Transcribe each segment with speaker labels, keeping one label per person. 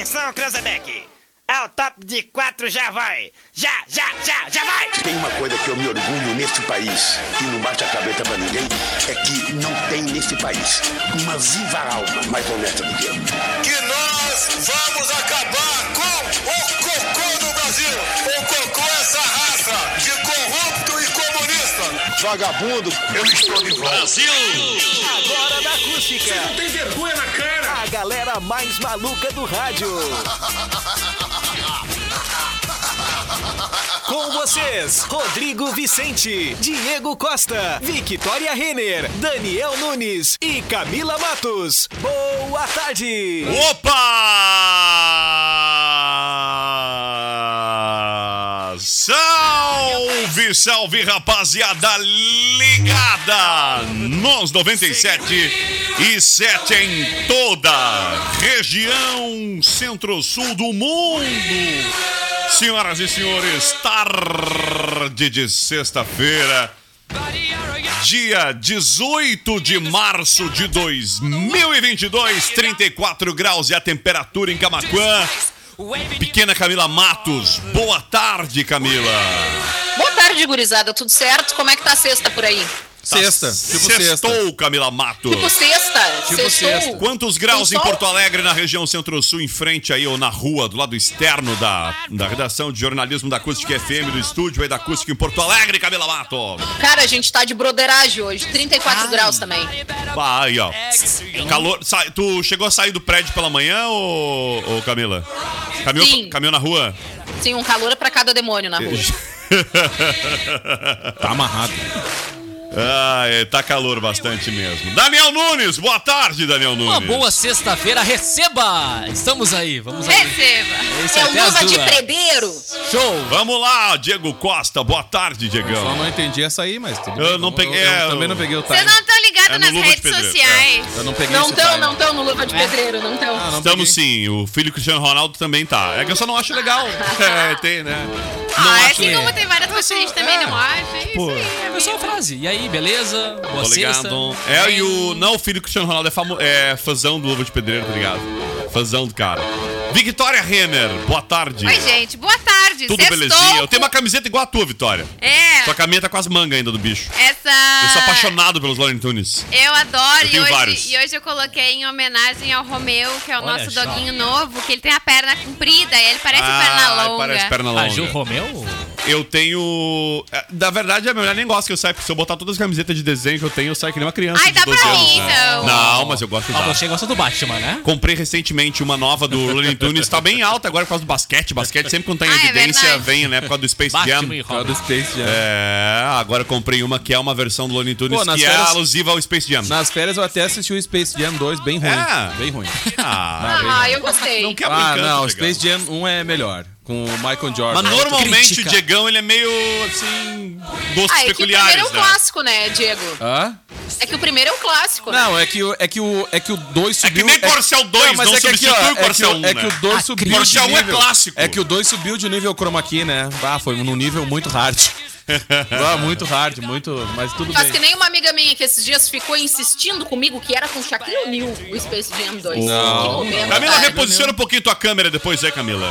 Speaker 1: Atenção, Cranzebeck. Ao top de quatro já vai. Já, já, já, já vai.
Speaker 2: Tem uma coisa que eu me orgulho neste país, e não bate a cabeça pra ninguém, é que não tem neste país uma viva alma mais honesta do que eu.
Speaker 3: que nós vamos acabar com o cocô no Brasil. O cocô é essa raça de corrupto e comunista.
Speaker 2: Vagabundo, eu estou de volta.
Speaker 4: Agora da acústica.
Speaker 3: Tem vergonha na cara.
Speaker 4: Galera mais maluca do rádio. Com vocês, Rodrigo Vicente, Diego Costa, Victoria Renner, Daniel Nunes e Camila Matos. Boa tarde!
Speaker 5: Opa! Salve, salve, rapaziada ligada nos 97 e 7 em toda região centro-sul do mundo. Senhoras e senhores, tarde de sexta-feira, dia 18 de março de 2022, 34 graus e a temperatura em Camaquã. Pequena Camila Matos, boa tarde, Camila.
Speaker 6: Boa tarde, gurizada. Tudo certo? Como é que tá a sexta por aí?
Speaker 7: Sexta, tipo sexta.
Speaker 5: Sextou, Camila Matos.
Speaker 6: Tipo sexta?
Speaker 7: Tipo
Speaker 6: Sextou?
Speaker 7: sexta.
Speaker 5: Quantos graus em? Porto Alegre, na região centro-sul, em frente aí, ou na rua, do lado externo da, da redação de jornalismo da Acústica FM, do estúdio aí da Acústica em Porto Alegre, Camila Matos?
Speaker 6: Cara, a gente tá de broderagem hoje. 34 graus também.
Speaker 5: Aí, ó. Calor. Sa- tu chegou a sair do prédio pela manhã, ô, ô Camila? Caminhou,
Speaker 6: Sim.
Speaker 5: caminhou na rua?
Speaker 6: Sim, um calor pra cada demônio na rua.
Speaker 7: Tá amarrado.
Speaker 5: Ah, é, tá calor bastante mesmo. Daniel Nunes, boa tarde, Daniel Nunes.
Speaker 8: Uma boa sexta-feira, receba! Estamos aí, vamos aí.
Speaker 6: Receba.
Speaker 8: Esse
Speaker 6: É
Speaker 8: até as
Speaker 6: luva de
Speaker 8: duas.
Speaker 6: predeiro.
Speaker 8: Show!
Speaker 5: Vamos lá, Diego Costa, boa tarde,
Speaker 7: Só
Speaker 5: Diegão.
Speaker 7: não entendi essa aí, mas tudo
Speaker 5: Eu
Speaker 7: bem.
Speaker 5: não peguei,
Speaker 7: Eu,
Speaker 5: é,
Speaker 7: também
Speaker 5: eu-
Speaker 7: não peguei o time.
Speaker 9: Vocês não estão ligados
Speaker 5: É
Speaker 9: nas redes
Speaker 5: Pedreiro,
Speaker 9: sociais.
Speaker 7: Eu não peguei
Speaker 6: Não
Speaker 7: esse
Speaker 6: tão,
Speaker 7: time.
Speaker 6: não tão no luva de pedreiro, não tão.
Speaker 7: Ah,
Speaker 5: Estamos
Speaker 7: peguei.
Speaker 5: sim, o filho Cristiano Ronaldo também tá. É que eu só não acho legal. É, tem, né?
Speaker 9: Ah,
Speaker 5: não
Speaker 9: é
Speaker 5: acho.
Speaker 9: assim como tem várias coisas que a gente também não acha. É isso
Speaker 5: Pô.
Speaker 9: aí.
Speaker 8: É só a frase. E aí, beleza? Boa
Speaker 5: ligado. É, e o. Não, o filho Cristiano Ronaldo é, famo, é fãzão do Luva de Pedreiro, tá ligado? Fãzão do cara. Victoria Renner, boa tarde.
Speaker 9: Oi, gente. Boa tarde.
Speaker 5: Tudo
Speaker 9: Sextou
Speaker 5: belezinha. Eu tenho uma camiseta igual a tua, Vitória.
Speaker 9: É.
Speaker 5: Sua camisa tá com as mangas ainda do bicho.
Speaker 9: Essa...
Speaker 5: Eu sou apaixonado pelos Looney Tunes.
Speaker 9: Eu adoro.
Speaker 5: Eu
Speaker 9: e, hoje,
Speaker 5: vários.
Speaker 9: e hoje eu coloquei em homenagem ao Romeu, que é o
Speaker 8: Olha
Speaker 9: nosso
Speaker 8: só.
Speaker 9: doguinho novo, que ele tem a perna comprida e ele parece perna longa.
Speaker 5: Ah, parece perna longa.
Speaker 8: A Gil Romeu?
Speaker 5: Eu tenho. é, Na verdade, a minha mulher nem gosta que eu saia, porque se eu botar todas as camisetas de desenho que eu tenho, eu saio que nem uma criança.
Speaker 9: Ai,
Speaker 5: de
Speaker 9: dá
Speaker 5: 12
Speaker 9: pra
Speaker 5: anos,
Speaker 9: mim,
Speaker 5: né?
Speaker 9: então.
Speaker 5: Não, mas eu gosto de
Speaker 8: Ah,
Speaker 5: usar.
Speaker 8: você gosta do Batman, né?
Speaker 5: Comprei recentemente uma nova do Looney Tunes, tá bem alta agora por causa do basquete. Basquete sempre quando tá em
Speaker 9: Ah, é
Speaker 5: evidência
Speaker 9: verdade.
Speaker 5: vem, né? Por causa do Space Jam.
Speaker 8: Batman e Robin.
Speaker 7: do Space Jam.
Speaker 5: É, agora eu comprei uma que é uma versão do Looney Tunes
Speaker 7: Pô, nas
Speaker 5: que é
Speaker 7: férias-
Speaker 5: alusiva ao Space Jam.
Speaker 7: Nas férias eu até assisti o Space Jam 2, bem ruim.
Speaker 5: É?
Speaker 7: Bem ruim.
Speaker 5: Ah,
Speaker 6: Ah, eu gostei.
Speaker 5: não quebra
Speaker 7: Ah, não, o. Space Jam 1 é melhor. Com o Michael Jordan.
Speaker 5: Mas normalmente
Speaker 8: Crítica.
Speaker 5: o Diegão, ele é meio, assim, gostos
Speaker 6: Ah, é que o
Speaker 5: peculiares,
Speaker 6: primeiro é um
Speaker 5: né?
Speaker 6: clássico, né, Diego?
Speaker 7: Hã?
Speaker 6: É que o primeiro é um clássico. né?
Speaker 7: Não, é que o, é que o, é que o 2
Speaker 5: É
Speaker 7: subiu...
Speaker 5: que nem Corcel 2,
Speaker 7: mas
Speaker 5: não
Speaker 7: é que aqui,
Speaker 5: substitui
Speaker 7: ó,
Speaker 5: o Corcel
Speaker 7: é que,
Speaker 5: 1,
Speaker 7: o- É que
Speaker 5: né?
Speaker 7: o 2 subiu
Speaker 5: Corcel
Speaker 7: de
Speaker 5: 1 é
Speaker 7: nível.
Speaker 5: clássico.
Speaker 7: É que o 2 subiu de nível chroma key, né? Ah, foi num nível muito hard. Ah, muito hard, muito... Mas tudo
Speaker 6: Faz
Speaker 7: bem.
Speaker 6: que nem uma amiga minha que esses dias ficou insistindo comigo que era com Shaquille O'Neal, o Space Jam 2.
Speaker 7: Não.
Speaker 5: Camila, reposiciona um pouquinho tua câmera depois aí, Camila.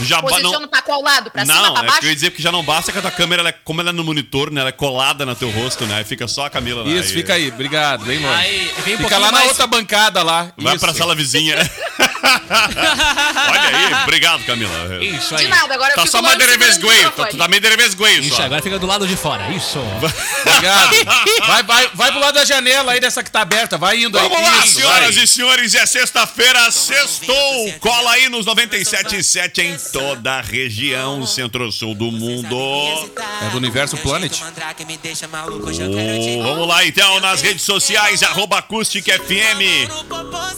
Speaker 5: Já
Speaker 6: Posiciona pra qual lado? Pra cima,
Speaker 5: Não,
Speaker 6: pra
Speaker 5: é
Speaker 6: baixo?
Speaker 5: que eu ia dizer que já não basta que a tua câmera, ela é, como ela é no monitor, né? Ela é colada no teu rosto, né? Aí fica só a Camila lá.
Speaker 7: Isso, fica aí. Obrigado, bem longe.
Speaker 8: Aí, vem um
Speaker 7: Fica lá na
Speaker 8: mais-
Speaker 7: outra bancada lá.
Speaker 5: Vai
Speaker 7: Isso.
Speaker 5: pra sala vizinha. Olha aí, obrigado, Camila.
Speaker 8: Isso
Speaker 6: De
Speaker 8: aí.
Speaker 6: nada, agora eu
Speaker 5: Tá
Speaker 6: fico
Speaker 5: só
Speaker 6: longe
Speaker 5: meio
Speaker 6: segurando o
Speaker 5: derevesguei.
Speaker 6: microfone.
Speaker 5: Tu tá meio derevesguei
Speaker 8: Isso,
Speaker 5: só.
Speaker 8: agora fica do lado de fora. Isso.
Speaker 7: Obrigado. Vai, vai, vai pro lado da janela aí dessa que tá aberta. Vai indo aí.
Speaker 5: Vamos lá,
Speaker 7: Isso,
Speaker 5: senhoras
Speaker 7: vai.
Speaker 5: e senhores, é sexta-feira, sextou. Cola aí nos 97.7 em toda a região centro-sul do mundo.
Speaker 7: É do Universo Planet?
Speaker 5: Oh, vamos lá então nas redes sociais, arroba Acústica FM.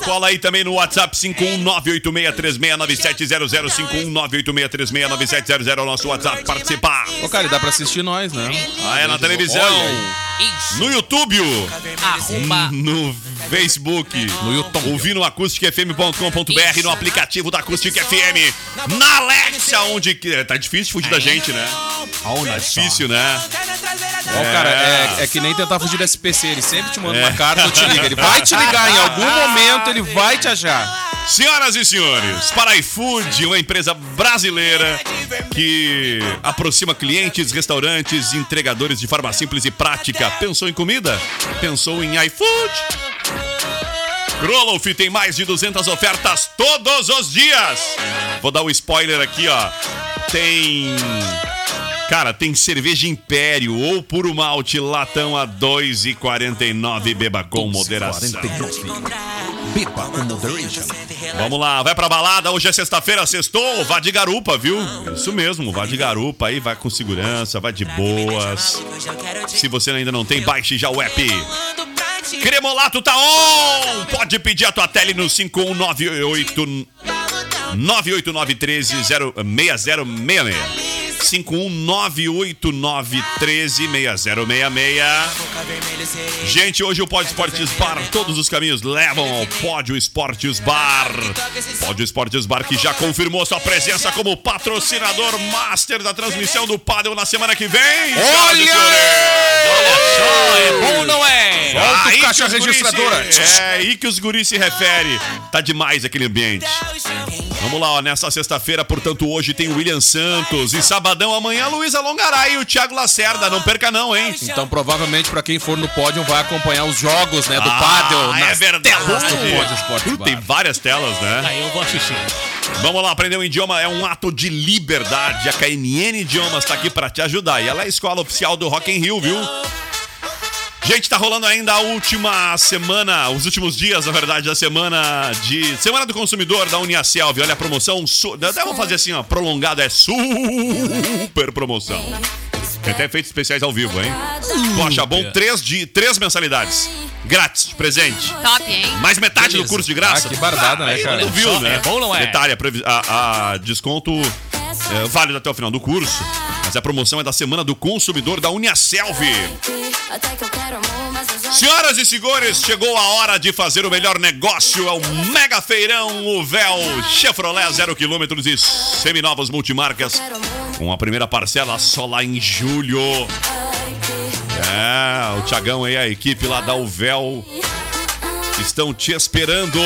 Speaker 5: Cola aí também no WhatsApp 51986369700, 51986369700 é o nosso WhatsApp participar.
Speaker 7: Ô, cara, dá pra assistir nós, né?
Speaker 5: Ah, é na televisão, no YouTube,
Speaker 8: Arroba.
Speaker 5: no Facebook,
Speaker 7: No YouTube.
Speaker 5: ouvindo acústicafm.com.br, no aplicativo da Acústica FM, na Alexa, onde que- tá difícil fugir da gente, né? Tá difícil, né?
Speaker 7: Ó, cara, é, é que nem tentar fugir do SPC. Ele sempre te manda uma carta ou te liga. Ele vai te ligar em algum momento, ele vai te achar.
Speaker 5: Senhoras e senhores, para iFood, uma empresa brasileira que aproxima clientes, restaurantes e entregadores de forma simples e prática. Pensou em comida? Pensou em iFood? Kroloff tem mais de 200 ofertas todos os dias. Vou dar um spoiler aqui, ó. Tem. Cara, tem cerveja Império ou puro malte latão a 2,49. Beba com moderação. Vamos lá, vai pra balada. Hoje é sexta-feira, sextou. Vá de garupa, viu? Isso mesmo, vá de garupa aí, vai com segurança, vai de boas. Se você ainda não tem, baixe já o app. Cremolato tá on! Pode pedir a tua tele no 5198 98913 6066. 51989136066. Gente, hoje o Pódio Esportes Bar, todos os caminhos levam ao Pódio Esportes Bar. Pódio Esportes Bar que já confirmou sua presença como patrocinador master da transmissão do Padel na semana que vem. e senhores.
Speaker 8: É bom não é?
Speaker 7: Solta
Speaker 5: Aí
Speaker 7: o caixa registradora.
Speaker 5: se- É aí que os guris se refere. Tá demais aquele ambiente. Vamos lá, ó. Nessa sexta-feira, portanto, hoje tem o William Santos. E sabadão amanhã, Luísa Longaray e o Thiago Lacerda. Não perca, não, hein?
Speaker 7: Então, provavelmente, pra quem for no pódio, vai acompanhar os jogos, né? Do
Speaker 5: Ah,
Speaker 7: Paddle.
Speaker 5: é
Speaker 7: nas
Speaker 5: verdade.
Speaker 7: telas do Pódio
Speaker 5: Tem várias telas, né?
Speaker 8: Aí eu vou assistir.
Speaker 5: Vamos lá, aprender um idioma é um ato de liberdade. A KNN Idiomas tá aqui pra te ajudar. E ela é a escola oficial do Rock in Rio, viu? Gente, tá rolando ainda a última semana, os últimos dias, na verdade, da semana de. Semana do Consumidor da Uniaselv. Olha a promoção. Su... Até vou fazer assim, ó. Prolongada é super promoção. Tem até efeitos especiais ao vivo, hein? Acha bom? Três, de... Três mensalidades. Grátis, de presente.
Speaker 9: Top, hein?
Speaker 5: Mais metade
Speaker 8: Beleza.
Speaker 5: do curso de graça.
Speaker 7: Ah, que barbada, né,
Speaker 5: aí
Speaker 7: cara?
Speaker 5: Não viu,
Speaker 8: Só,
Speaker 5: né?
Speaker 8: é bom ou não é?
Speaker 5: Detalhe, a, a- desconto é, válido até o final do curso. Mas a promoção é da Semana do Consumidor da Uniaselv. Senhoras e senhores, chegou a hora de fazer o melhor negócio. É o Mega Feirão, o Véu Chevrolet 0 km e seminovas multimarcas. Com a primeira parcela só lá em julho. É, o Tiagão e a equipe lá da Uvel estão te esperando.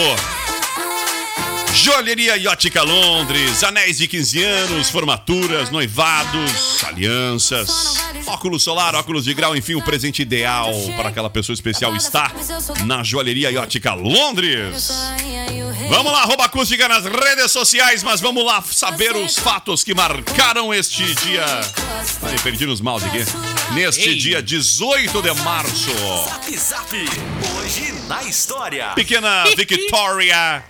Speaker 5: Joalheria e Ótica Londres, anéis de 15 anos, formaturas, noivados, alianças, óculos solar, óculos de grau, enfim, o presente ideal para aquela pessoa especial está na Joalheria e Ótica Londres. Vamos lá, arroba acústica nas redes sociais, mas vamos lá saber os fatos que marcaram este dia. Ai, perdi nos mouse aqui. Neste
Speaker 8: Ei.
Speaker 5: dia 18 de março.
Speaker 4: Zap, hoje na história.
Speaker 5: Pequena Victoria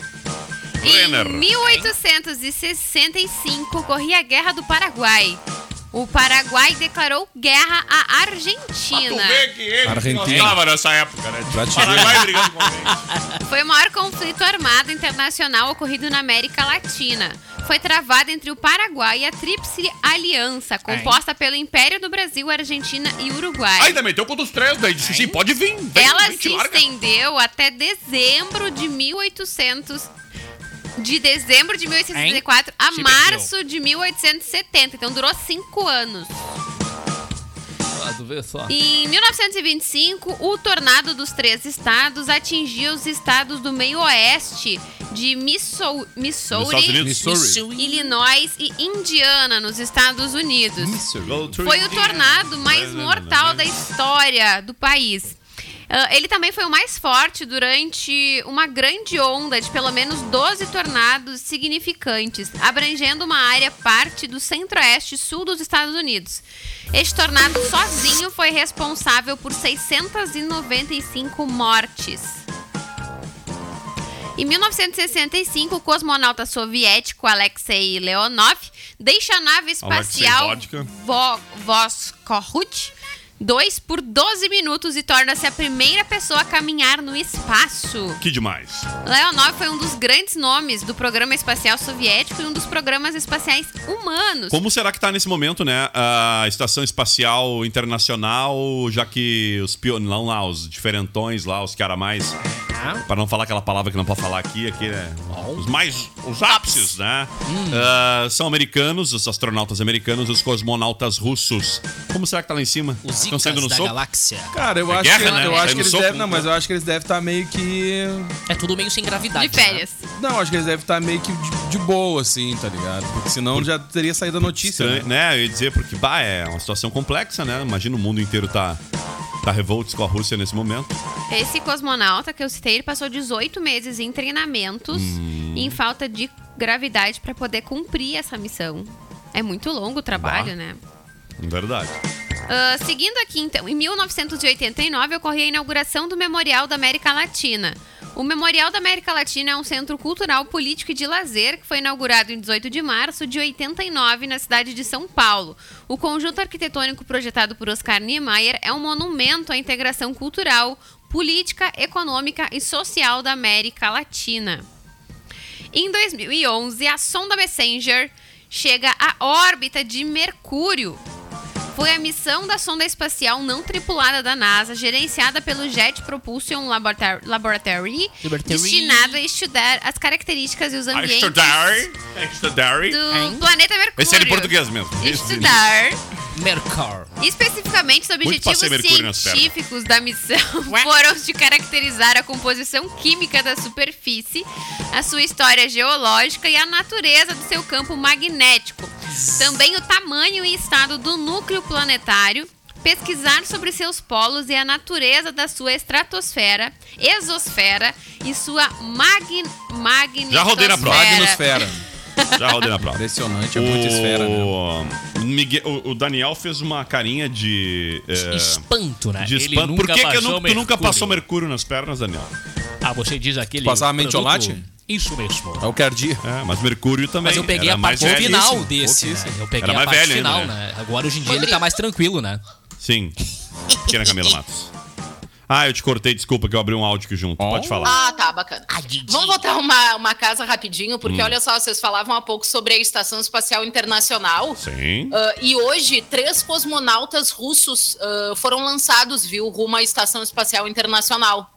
Speaker 5: Renner.
Speaker 9: Em 1865 ocorria a Guerra do Paraguai. O Paraguai declarou guerra à Argentina.
Speaker 5: que ele
Speaker 7: Argentina.
Speaker 5: estava nessa época, né? Paraguai brigando com alguém.
Speaker 9: Foi o maior conflito armado internacional ocorrido na América Latina. Foi travado entre o Paraguai e a Tríplice Aliança, composta pelo Império do Brasil, Argentina e Uruguai.
Speaker 5: Ainda meteu contra os três, daí disse assim, pode vir. Vem,
Speaker 9: Ela
Speaker 5: vem,
Speaker 9: se
Speaker 5: larga.
Speaker 9: estendeu até dezembro de 1800. De dezembro de 1864 a março de 1870. Então durou cinco anos.
Speaker 8: Ah.
Speaker 9: Em 1925, o tornado dos três estados atingiu os estados do meio oeste de Missou- Missouri.
Speaker 7: Missouri.
Speaker 9: Illinois e Indiana, nos Estados Unidos.
Speaker 5: To
Speaker 9: Foi o tornado mais mortal da história do país. Ah, ele também foi o mais forte durante uma grande onda de pelo menos 12 tornados significantes, abrangendo uma área parte do centro-oeste e sul dos Estados Unidos. Este tornado sozinho foi responsável por 695 mortes. Em 1965, o cosmonauta soviético Alexei Leonov deixa a nave espacial. Vo Voskhod 2 por 12 minutos e torna-se a primeira pessoa a caminhar no espaço.
Speaker 5: Que demais.
Speaker 9: Leonov foi um dos grandes nomes do programa espacial soviético e um dos programas espaciais humanos.
Speaker 5: Como será que tá nesse momento, né? A Estação Espacial Internacional, já que os pionilão lá, os diferentões lá, os caras mais Para não falar aquela palavra que não pode falar aqui, aqui é os mais os ápices, né?
Speaker 8: Hum.
Speaker 5: Ah, são americanos, os astronautas americanos, os cosmonautas russos. Como será que tá lá em cima?
Speaker 8: Os
Speaker 5: Estão saindo
Speaker 8: Icas
Speaker 5: no
Speaker 8: da
Speaker 5: soco?
Speaker 8: galáxia.
Speaker 7: Cara, eu
Speaker 5: É
Speaker 7: acho
Speaker 5: guerra,
Speaker 7: que,
Speaker 5: né?
Speaker 7: eu
Speaker 5: Sai
Speaker 7: acho que eles
Speaker 5: soco,
Speaker 7: devem. Não,
Speaker 5: né?
Speaker 7: mas eu acho que eles devem estar meio que.
Speaker 8: É tudo meio sem gravidade.
Speaker 9: De férias.
Speaker 7: Não, acho que eles devem estar meio que de, de boa, assim, tá ligado? Porque senão já teria saído a notícia.
Speaker 5: Estranho,
Speaker 7: Né?
Speaker 5: né? Eu ia dizer, porque bah, é uma situação complexa, né? Imagina o mundo inteiro tá, tá revoltos com a Rússia nesse momento.
Speaker 9: Esse cosmonauta que eu citei, ele passou 18 meses em treinamentos
Speaker 5: Hum.
Speaker 9: e em falta de gravidade pra poder cumprir essa missão. É muito longo o trabalho,
Speaker 5: Bah.
Speaker 9: né?
Speaker 5: Verdade.
Speaker 9: Ah, seguindo aqui, então, em 1989 ocorreu a inauguração do Memorial da América Latina. O Memorial da América Latina é um centro cultural, político e de lazer que foi inaugurado em 18 de março de 89 na cidade de São Paulo. O conjunto arquitetônico projetado por Oscar Niemeyer é um monumento à integração cultural, política, econômica e social da América Latina. Em 2011, a sonda Messenger chega à órbita de Mercúrio. Foi a missão da sonda espacial não tripulada da NASA, gerenciada pelo Jet Propulsion Laborator- Laboratory,
Speaker 8: Laboratory.
Speaker 9: destinado a estudar as características e os ambientes
Speaker 5: estudar. Estudar.
Speaker 9: do planeta Mercúrio.
Speaker 5: Esse é de português mesmo.
Speaker 9: Estudar
Speaker 8: Mercor.
Speaker 9: Especificamente, os objetivos científicos da missão foram os de caracterizar a composição química da superfície, a sua história geológica e a natureza do seu campo magnético. Também o tamanho e estado do núcleo planetário, pesquisar sobre seus polos e a natureza da sua estratosfera, exosfera e sua magn magnetosfera.
Speaker 5: Já rodei na prova.
Speaker 7: Magnosfera.
Speaker 5: Já rodei na prova.
Speaker 7: Impressionante, é muita esfera, né?
Speaker 5: o, Miguel- o- o Daniel fez uma carinha de. é,
Speaker 8: Espanto, né?
Speaker 5: de
Speaker 8: Ele
Speaker 5: espanto. Por
Speaker 8: nunca
Speaker 5: que, que eu tu nunca passou mercúrio nas pernas, Daniel?
Speaker 8: Ah, você diz aquele.
Speaker 7: Passava
Speaker 8: produto-
Speaker 7: mentiolate?
Speaker 8: Isso mesmo.
Speaker 7: É o que ardia.
Speaker 5: É, mas mercúrio também.
Speaker 8: Mas eu peguei
Speaker 5: era
Speaker 8: a parte final desse, né? Eu peguei
Speaker 5: Era
Speaker 8: a
Speaker 5: mais
Speaker 8: parte
Speaker 5: velho ainda,
Speaker 8: final,
Speaker 5: né?
Speaker 8: né? Agora, hoje em dia, ele tá mais tranquilo, né?
Speaker 5: Sim. Pequena Camila Matos. Ah, eu te cortei, desculpa que eu abri um áudio aqui junto. Pode falar.
Speaker 6: Ah, tá, bacana. Vamos voltar uma, uma casa rapidinho, porque olha só, vocês falavam há pouco sobre a Estação Espacial Internacional.
Speaker 5: Sim.
Speaker 6: Ah, e hoje, três cosmonautas russos ah, foram lançados, viu, rumo à Estação Espacial Internacional.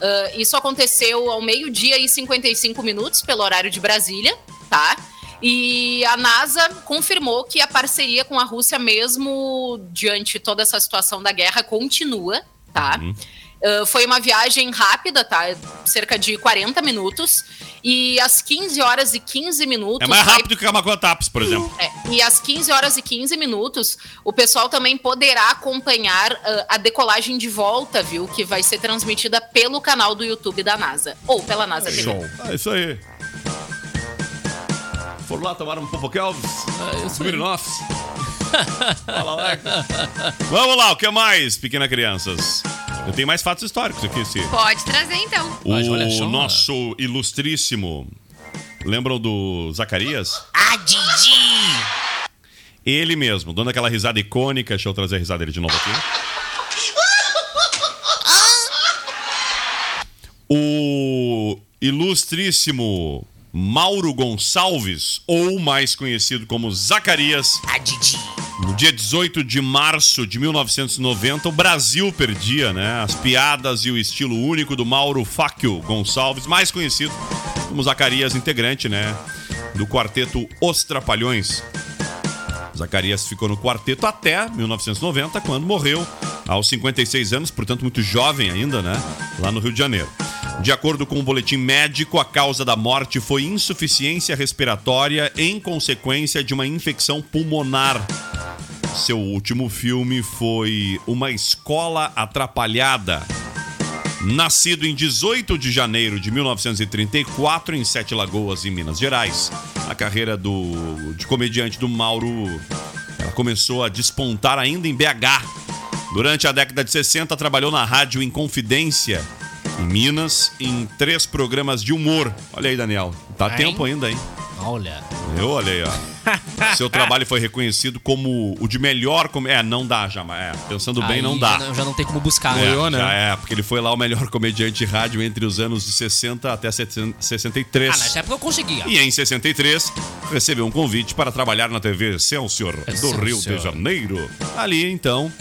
Speaker 6: Ah, isso aconteceu ao meio-dia e 55 minutos, pelo horário de Brasília, tá? E a NASA confirmou que a parceria com a Rússia, mesmo diante toda essa situação da guerra, continua, tá? Ah, foi uma viagem rápida, tá? Cerca de 40 minutos. E às 15 horas e 15 minutos.
Speaker 5: É mais
Speaker 6: vai
Speaker 5: rápido que a Macotaps, por exemplo.
Speaker 6: é, e às 15 horas e 15 minutos, o pessoal também poderá acompanhar ah, a decolagem de volta, viu? Que vai ser transmitida pelo canal do YouTube da NASA. Ou pela NASA TV.
Speaker 7: Show.
Speaker 5: É isso aí. Foram lá, tomaram um Popokelvis, Smirnoffs. Fala lá. Vamos lá, o que mais, pequena crianças? Eu tenho mais fatos históricos aqui, esse.
Speaker 9: Pode trazer então.
Speaker 5: O
Speaker 8: Mas
Speaker 5: nosso ilustríssimo. Lembram do Zacarias?
Speaker 8: Ah, Didi!
Speaker 5: Ele mesmo, dando aquela risada icônica. Deixa eu trazer a risada dele de novo aqui. O ilustríssimo Mauro Gonçalves, ou mais conhecido como Zacarias,
Speaker 8: Ah, Didi!
Speaker 5: No dia 18 de março de 1990, o Brasil perdia, né? As piadas e o estilo único do Mauro Fáquio Gonçalves, mais conhecido como Zacarias, integrante, né? Do quarteto Os Trapalhões. Zacarias ficou no quarteto até 1990, quando morreu aos 56 anos, portanto muito jovem ainda, né? Lá no Rio de Janeiro. De acordo com o boletim médico, a causa da morte foi insuficiência respiratória em consequência de uma infecção pulmonar. Seu último filme foi Uma Escola Atrapalhada. Nascido em 18 de janeiro de 1934 em Sete Lagoas, em Minas Gerais, a carreira do, de comediante do Mauro ela começou a despontar ainda em BH. Durante a década de 60, trabalhou na rádio Inconfidência, Minas, em três programas de humor. Olha aí, Daniel. Tá
Speaker 8: Hein?
Speaker 5: tempo ainda, hein?
Speaker 8: Olha.
Speaker 5: Eu olhei, ó. Seu trabalho foi reconhecido como o de melhor. Com... É, não dá já, mas é, pensando bem,
Speaker 8: Aí
Speaker 5: não dá.
Speaker 8: Já, já não tem como buscar,
Speaker 5: É,
Speaker 8: né?
Speaker 7: Ganhou, né?
Speaker 5: já é, porque ele foi lá o melhor comediante de rádio entre os anos de 60 até 63.
Speaker 8: Ah, nessa época eu conseguia.
Speaker 5: E em 63, recebeu um convite para trabalhar na TV Excelsior do
Speaker 8: Excelsior.
Speaker 5: Rio de Janeiro. Ali, então,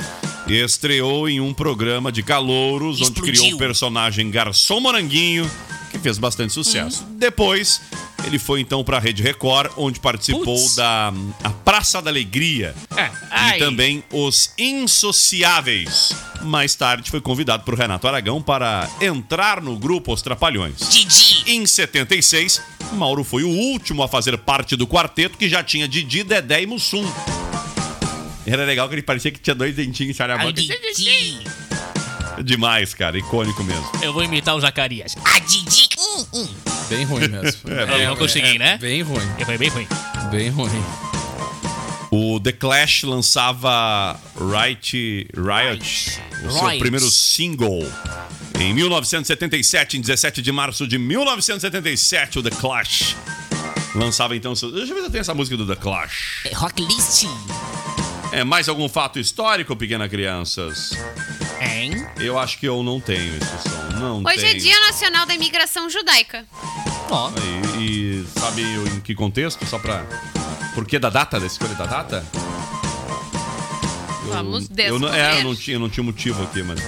Speaker 5: estreou em um programa de calouros, onde
Speaker 8: Explodiu.
Speaker 5: criou o personagem Garçom Moranguinho, que fez bastante sucesso.
Speaker 8: Uhum.
Speaker 5: Depois, ele foi então para a Rede Record, onde participou
Speaker 8: Putz.
Speaker 5: da Praça da Alegria
Speaker 8: É.
Speaker 5: e
Speaker 8: Ai.
Speaker 5: também Os Insociáveis. Mais tarde foi convidado por Renato Aragão para entrar no grupo Os Trapalhões.
Speaker 8: Didi.
Speaker 5: Em 76, Mauro foi o último a fazer parte do quarteto que já tinha Didi, Dedé e Mussum. Era legal que ele parecia que tinha dois dentinhos em a boca. Demais, cara. Icônico mesmo.
Speaker 8: Eu vou imitar o Zacarias. A Didi. Hum, hum.
Speaker 7: Bem ruim mesmo.
Speaker 8: É, eu não consegui, né?
Speaker 7: Bem ruim.
Speaker 8: Foi bem ruim.
Speaker 7: Bem ruim.
Speaker 5: O The Clash lançava Riot, Riot, o seu
Speaker 8: Riot.
Speaker 5: primeiro single. Em 1977, em 17 de março de 1977, o The Clash lançava então seu... Deixa eu ver se eu tenho essa música do The Clash.
Speaker 8: É Rock List.
Speaker 5: É mais algum fato histórico, pequena crianças?
Speaker 8: Hein?
Speaker 5: Eu acho que eu não tenho esse som. Não
Speaker 9: Hoje é
Speaker 5: tenho.
Speaker 9: Dia Nacional da Imigração Judaica.
Speaker 8: Ó.
Speaker 5: E, e sabe em que contexto? Só pra. Por que da data, da escolha da data? Eu-
Speaker 9: Vamos
Speaker 5: eu não, é,
Speaker 9: descobrir.
Speaker 5: eu não tinha, eu não tinha motivo aqui, mas.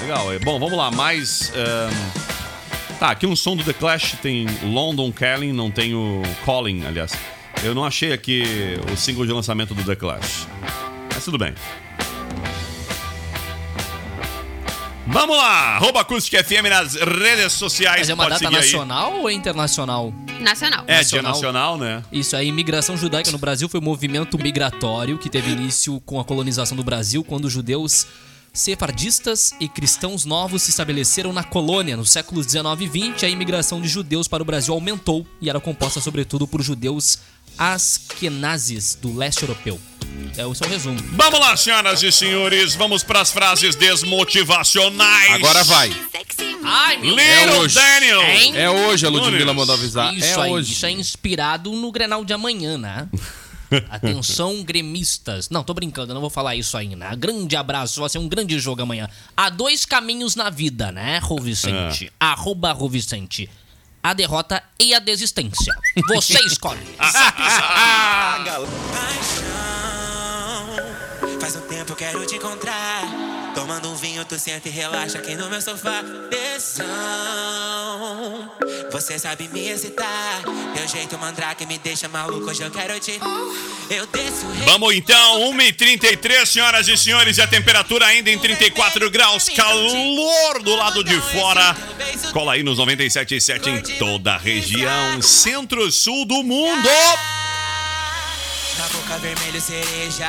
Speaker 5: Legal. É, bom, vamos lá. Mais. ahn, Tá, aqui um som do The Clash tem London Calling, não tem o Calling, aliás. Eu não achei aqui o single de lançamento do The Clash. Mas tudo bem. Vamos lá! Arroba Acústica FM nas redes sociais.
Speaker 8: Mas é uma
Speaker 5: pode
Speaker 8: data
Speaker 5: seguir aí.
Speaker 8: nacional ou é internacional?
Speaker 9: Nacional.
Speaker 5: É, dia
Speaker 8: Nacional.
Speaker 5: nacional, né?
Speaker 8: Isso, a imigração judaica no Brasil foi um movimento migratório que teve início com a colonização do Brasil, quando os judeus sefardistas e cristãos novos se estabeleceram na colônia. No século 19 e 20, a imigração de judeus para o Brasil aumentou e era composta sobretudo por judeus askenazes do leste europeu. É o seu resumo.
Speaker 5: Vamos lá, senhoras e senhores, vamos para as frases desmotivacionais.
Speaker 7: Agora vai.
Speaker 8: Ai, meu
Speaker 5: Little
Speaker 7: É hoje.
Speaker 5: Daniel.
Speaker 8: Hein?
Speaker 7: É hoje, a Ludmilla mandou avisar.
Speaker 8: Isso
Speaker 7: é
Speaker 8: aí,
Speaker 7: hoje.
Speaker 8: isso é inspirado no Grenal de amanhã, né? Atenção, gremistas. Não, tô brincando, eu não vou falar isso ainda. Grande abraço, vai ser um grande jogo amanhã. Há dois caminhos na vida, né, Rô Vicente? Arroba Rô Vicente. A derrota e a desistência. Você escolhe.
Speaker 10: Faz um tempo quero te encontrar. Tomando um vinho, tu senta e relaxa aqui no meu sofá. Tesão, você sabe me excitar. Teu jeito mandrake me deixa maluco, hoje eu quero te. Eu desço rei.
Speaker 5: Vamos então, 1h33, senhoras e senhores, e a temperatura ainda em 34 graus, calor do lado de fora. Cola aí nos 97,7 em toda a região centro-sul do mundo.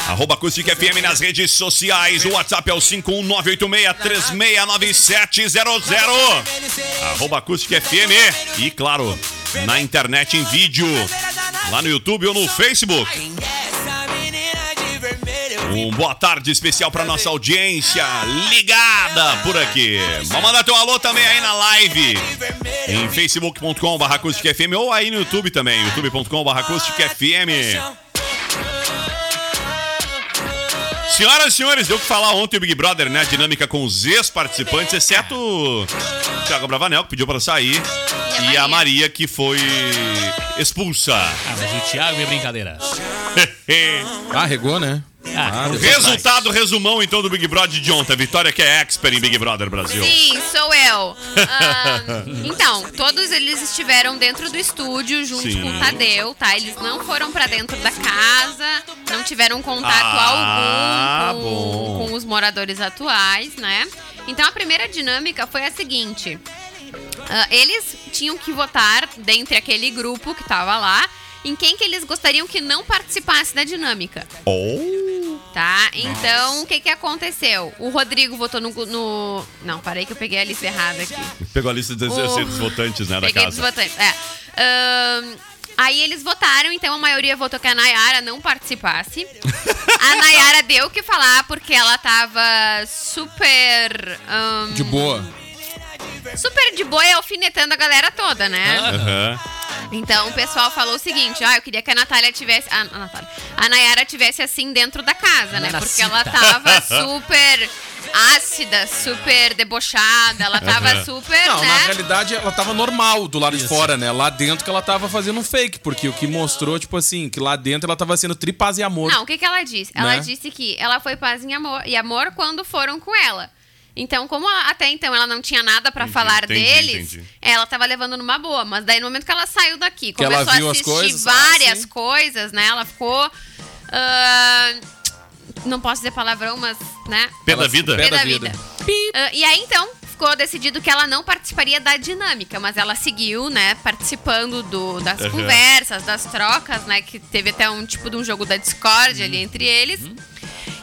Speaker 5: Arroba Acústica FM nas redes sociais. O WhatsApp é o 51986369700. Arroba Acústica FM. E claro, na internet em vídeo. Lá no YouTube ou no Facebook. Um boa tarde especial para nossa audiência ligada por aqui. Vamos mandar teu alô também aí na live. Em facebook.com.br Acústica FM ou aí no YouTube também. youtube.com.br Acústica FM. Senhoras e senhores, deu o que falar ontem o Big Brother, né? A dinâmica com os ex-participantes, exceto o Thiago Bravanel, que pediu para sair, e a Maria, que foi expulsa.
Speaker 8: Ah, mas o Thiago é brincadeira.
Speaker 7: Ah, regou, né?
Speaker 8: Ah,
Speaker 5: Resultado, resumão então do Big Brother de ontem. A Vitória que é expert em Big Brother Brasil.
Speaker 9: Sim, sou eu. Ah, então, todos eles estiveram dentro do estúdio junto
Speaker 5: Sim.
Speaker 9: com o Tadeu, tá? Eles não foram pra dentro da casa, não tiveram contato
Speaker 5: Ah,
Speaker 9: algum
Speaker 5: bom.
Speaker 9: com, com os moradores atuais, né? Então a primeira dinâmica foi a seguinte: ah, eles tinham que votar dentre aquele grupo que tava lá. Em quem que eles gostariam que não participasse da dinâmica.
Speaker 5: Oh.
Speaker 9: Tá? Então, o que que aconteceu? O Rodrigo votou no, no- Não, parei que eu peguei a lista errada aqui.
Speaker 5: Pegou a lista dos,
Speaker 9: O-
Speaker 5: dos votantes, né, da
Speaker 9: Peguei dos
Speaker 5: casa.
Speaker 9: votantes. É. Ahn, aí eles votaram, então a maioria votou que a Nayara não participasse. a Nayara deu o que falar porque ela tava super. ahn,
Speaker 7: De boa.
Speaker 9: Super de boa e alfinetando a galera toda, né?
Speaker 5: Aham.
Speaker 9: Então o pessoal falou o seguinte: ah, eu queria que a Natália tivesse. A, a Natália. A Nayara tivesse assim dentro da casa, né? Porque ela tava super ácida, super debochada, ela tava
Speaker 5: Aham.
Speaker 9: super,
Speaker 7: Não,
Speaker 9: né?
Speaker 7: na realidade ela tava normal do lado de fora, né? Lá dentro que ela tava fazendo um fake, porque o que mostrou, tipo assim, que lá dentro ela tava sendo tripaz e amor.
Speaker 9: Não, o que, que ela disse? Ela
Speaker 7: Né?
Speaker 9: disse que ela foi paz em amor, e amor quando foram com ela. Então, como até então ela não tinha nada pra falar
Speaker 5: entendi,
Speaker 9: deles,
Speaker 5: entendi.
Speaker 9: ela tava levando numa boa. Mas daí, no momento que ela saiu daqui,
Speaker 7: Que ela
Speaker 9: começou
Speaker 7: viu
Speaker 9: a
Speaker 7: as
Speaker 9: assistir
Speaker 7: coisas, ah,
Speaker 9: várias
Speaker 7: sim.
Speaker 9: coisas, né? Ela ficou. ah, não posso dizer palavrão, mas, né?
Speaker 5: Pé da vida.
Speaker 9: Pé da vida. Ah, e aí, então, ficou decidido que ela não participaria da dinâmica, mas ela seguiu, né, participando do, das
Speaker 5: Aham.
Speaker 9: conversas, das trocas, né, que teve até um tipo de um jogo da Discord ali entre eles.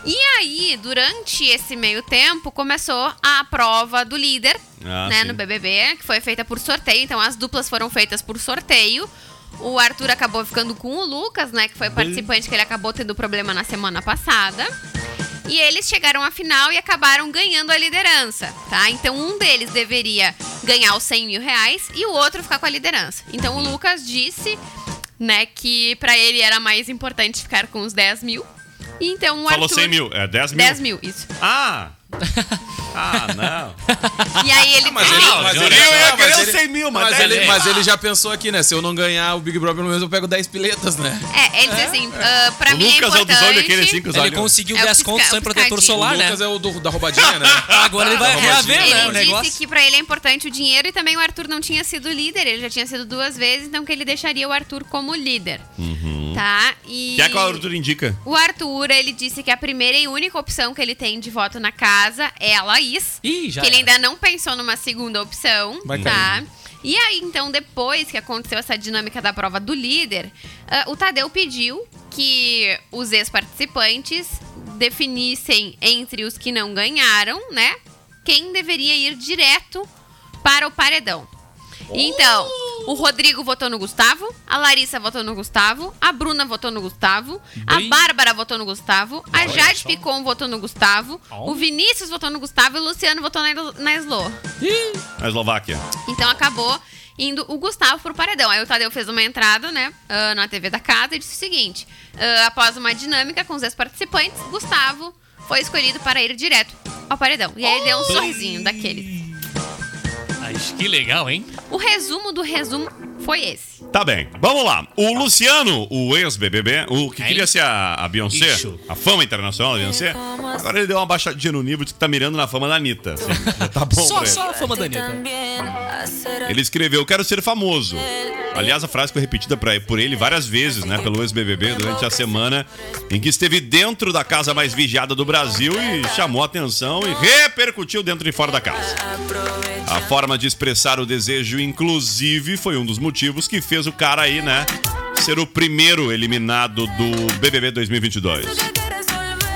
Speaker 9: E aí, durante esse meio tempo, começou a prova do líder,
Speaker 5: Ah,
Speaker 9: né,
Speaker 5: sim.
Speaker 9: no BBB, que foi feita por sorteio. Então, as duplas foram feitas por sorteio. O Arthur acabou ficando com o Lucas, né, que foi participante que ele acabou tendo problema na semana passada. E eles chegaram à final e acabaram ganhando a liderança, tá? Então um deles deveria ganhar os 100 mil reais e o outro ficar com a liderança. Então o Lucas disse, né, que pra ele era mais importante ficar com os 10 mil. E então o
Speaker 5: Falou
Speaker 9: Arthur...
Speaker 5: 100 mil. É 10 mil.
Speaker 9: 10 mil, isso.
Speaker 5: Ah! Ah, não.
Speaker 9: E aí ele
Speaker 7: Mas
Speaker 9: disse-
Speaker 7: ele,
Speaker 5: Não,
Speaker 7: mas
Speaker 5: eu
Speaker 7: ele,
Speaker 5: ia
Speaker 7: mas
Speaker 5: os
Speaker 7: ele-
Speaker 5: 100 mil, mas
Speaker 7: mas, ele,
Speaker 5: mil.
Speaker 7: mas ele já pensou aqui, né? Se eu não ganhar o Big Brother, pelo menos eu pego 10 piletas, né?
Speaker 9: É, ele disse assim, ah, pra
Speaker 5: O
Speaker 9: mim é
Speaker 5: Lucas é o dos olhos,
Speaker 9: importante...
Speaker 5: aquele assim que os
Speaker 8: Ele
Speaker 5: olhos.
Speaker 8: conseguiu
Speaker 9: É o
Speaker 8: 10
Speaker 9: pisca-
Speaker 8: contos
Speaker 9: o
Speaker 8: sem protetor solar,
Speaker 7: o
Speaker 8: né?
Speaker 7: Lucas é o do- da roubadinha, né?
Speaker 8: Agora ele vai reaver, né, o
Speaker 9: Ele disse
Speaker 8: negócio.
Speaker 9: que pra ele é importante o dinheiro e também o Arthur não tinha sido líder. Ele já tinha sido duas vezes, então que ele deixaria o Arthur como líder. Tá? E...
Speaker 5: Que é qual a Arthur indica?
Speaker 9: O Arthur, ele disse que a primeira e única opção que ele tem de voto na casa é a Laís.
Speaker 8: Ih, já
Speaker 9: que ele ainda não pensou numa segunda opção,
Speaker 7: Vai
Speaker 9: tá?
Speaker 7: cair.
Speaker 9: E aí, então, depois que aconteceu essa dinâmica da prova do líder, ah, o Tadeu pediu que os ex-participantes definissem entre os que não ganharam, né? Quem deveria ir direto para o paredão. Então, o Rodrigo votou no Gustavo, a Larissa votou no Gustavo, a Bruna votou no Gustavo, a Bárbara votou no Gustavo, a Jade. Picon votou no Gustavo, o Vinícius votou no Gustavo e o Luciano votou na, na Slo.
Speaker 5: Na Eslováquia.
Speaker 9: Então acabou indo o Gustavo pro paredão. Aí o Tadeu fez uma entrada, né, ah, na TV da casa e disse o seguinte: ah, após uma dinâmica com os ex-participantes, Gustavo foi escolhido para ir direto ao paredão. E aí ele deu um sorrisinho daquele.
Speaker 8: Acho que legal, hein?
Speaker 9: O resumo do resumo foi esse.
Speaker 5: Tá bem, vamos lá. O Luciano, o ex-BBB, o que
Speaker 8: Hein?
Speaker 5: queria ser a, a Beyoncé,
Speaker 8: Ixo.
Speaker 5: a fama internacional da Beyoncé, agora ele deu uma baixadinha no nível, diz que tá mirando na fama da Anitta. assim, já tá bom
Speaker 8: Só,
Speaker 5: pra ele.
Speaker 8: só a fama da Anitta.
Speaker 5: Ele escreveu, quero ser famoso. Aliás, a frase foi repetida pra, por ele várias vezes, né, pelo ex-BBB, durante a semana em que esteve dentro da casa mais vigiada do Brasil e chamou a atenção e repercutiu dentro e fora da casa. A forma de expressar o desejo, inclusive, foi um dos motivos que fez o cara aí, né, ser o primeiro eliminado do BBB 2022.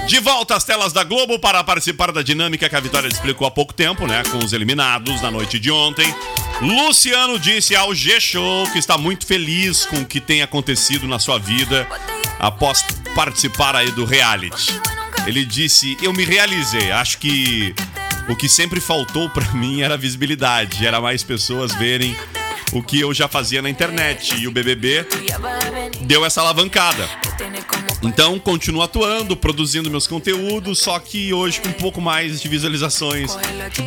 Speaker 5: De volta às telas da Globo para participar da dinâmica que a Vitória explicou há pouco tempo, né? Com os eliminados na noite de ontem. Luciano disse ao G-Show que está muito feliz com o que tem acontecido na sua vida após participar aí do reality. Ele disse: Eu me realizei. Acho que o que sempre faltou para mim era visibilidade, era mais pessoas verem o que eu já fazia na internet. E o BBB deu essa alavancada. Então, continuo atuando, produzindo meus conteúdos, só que hoje com um pouco mais de visualizações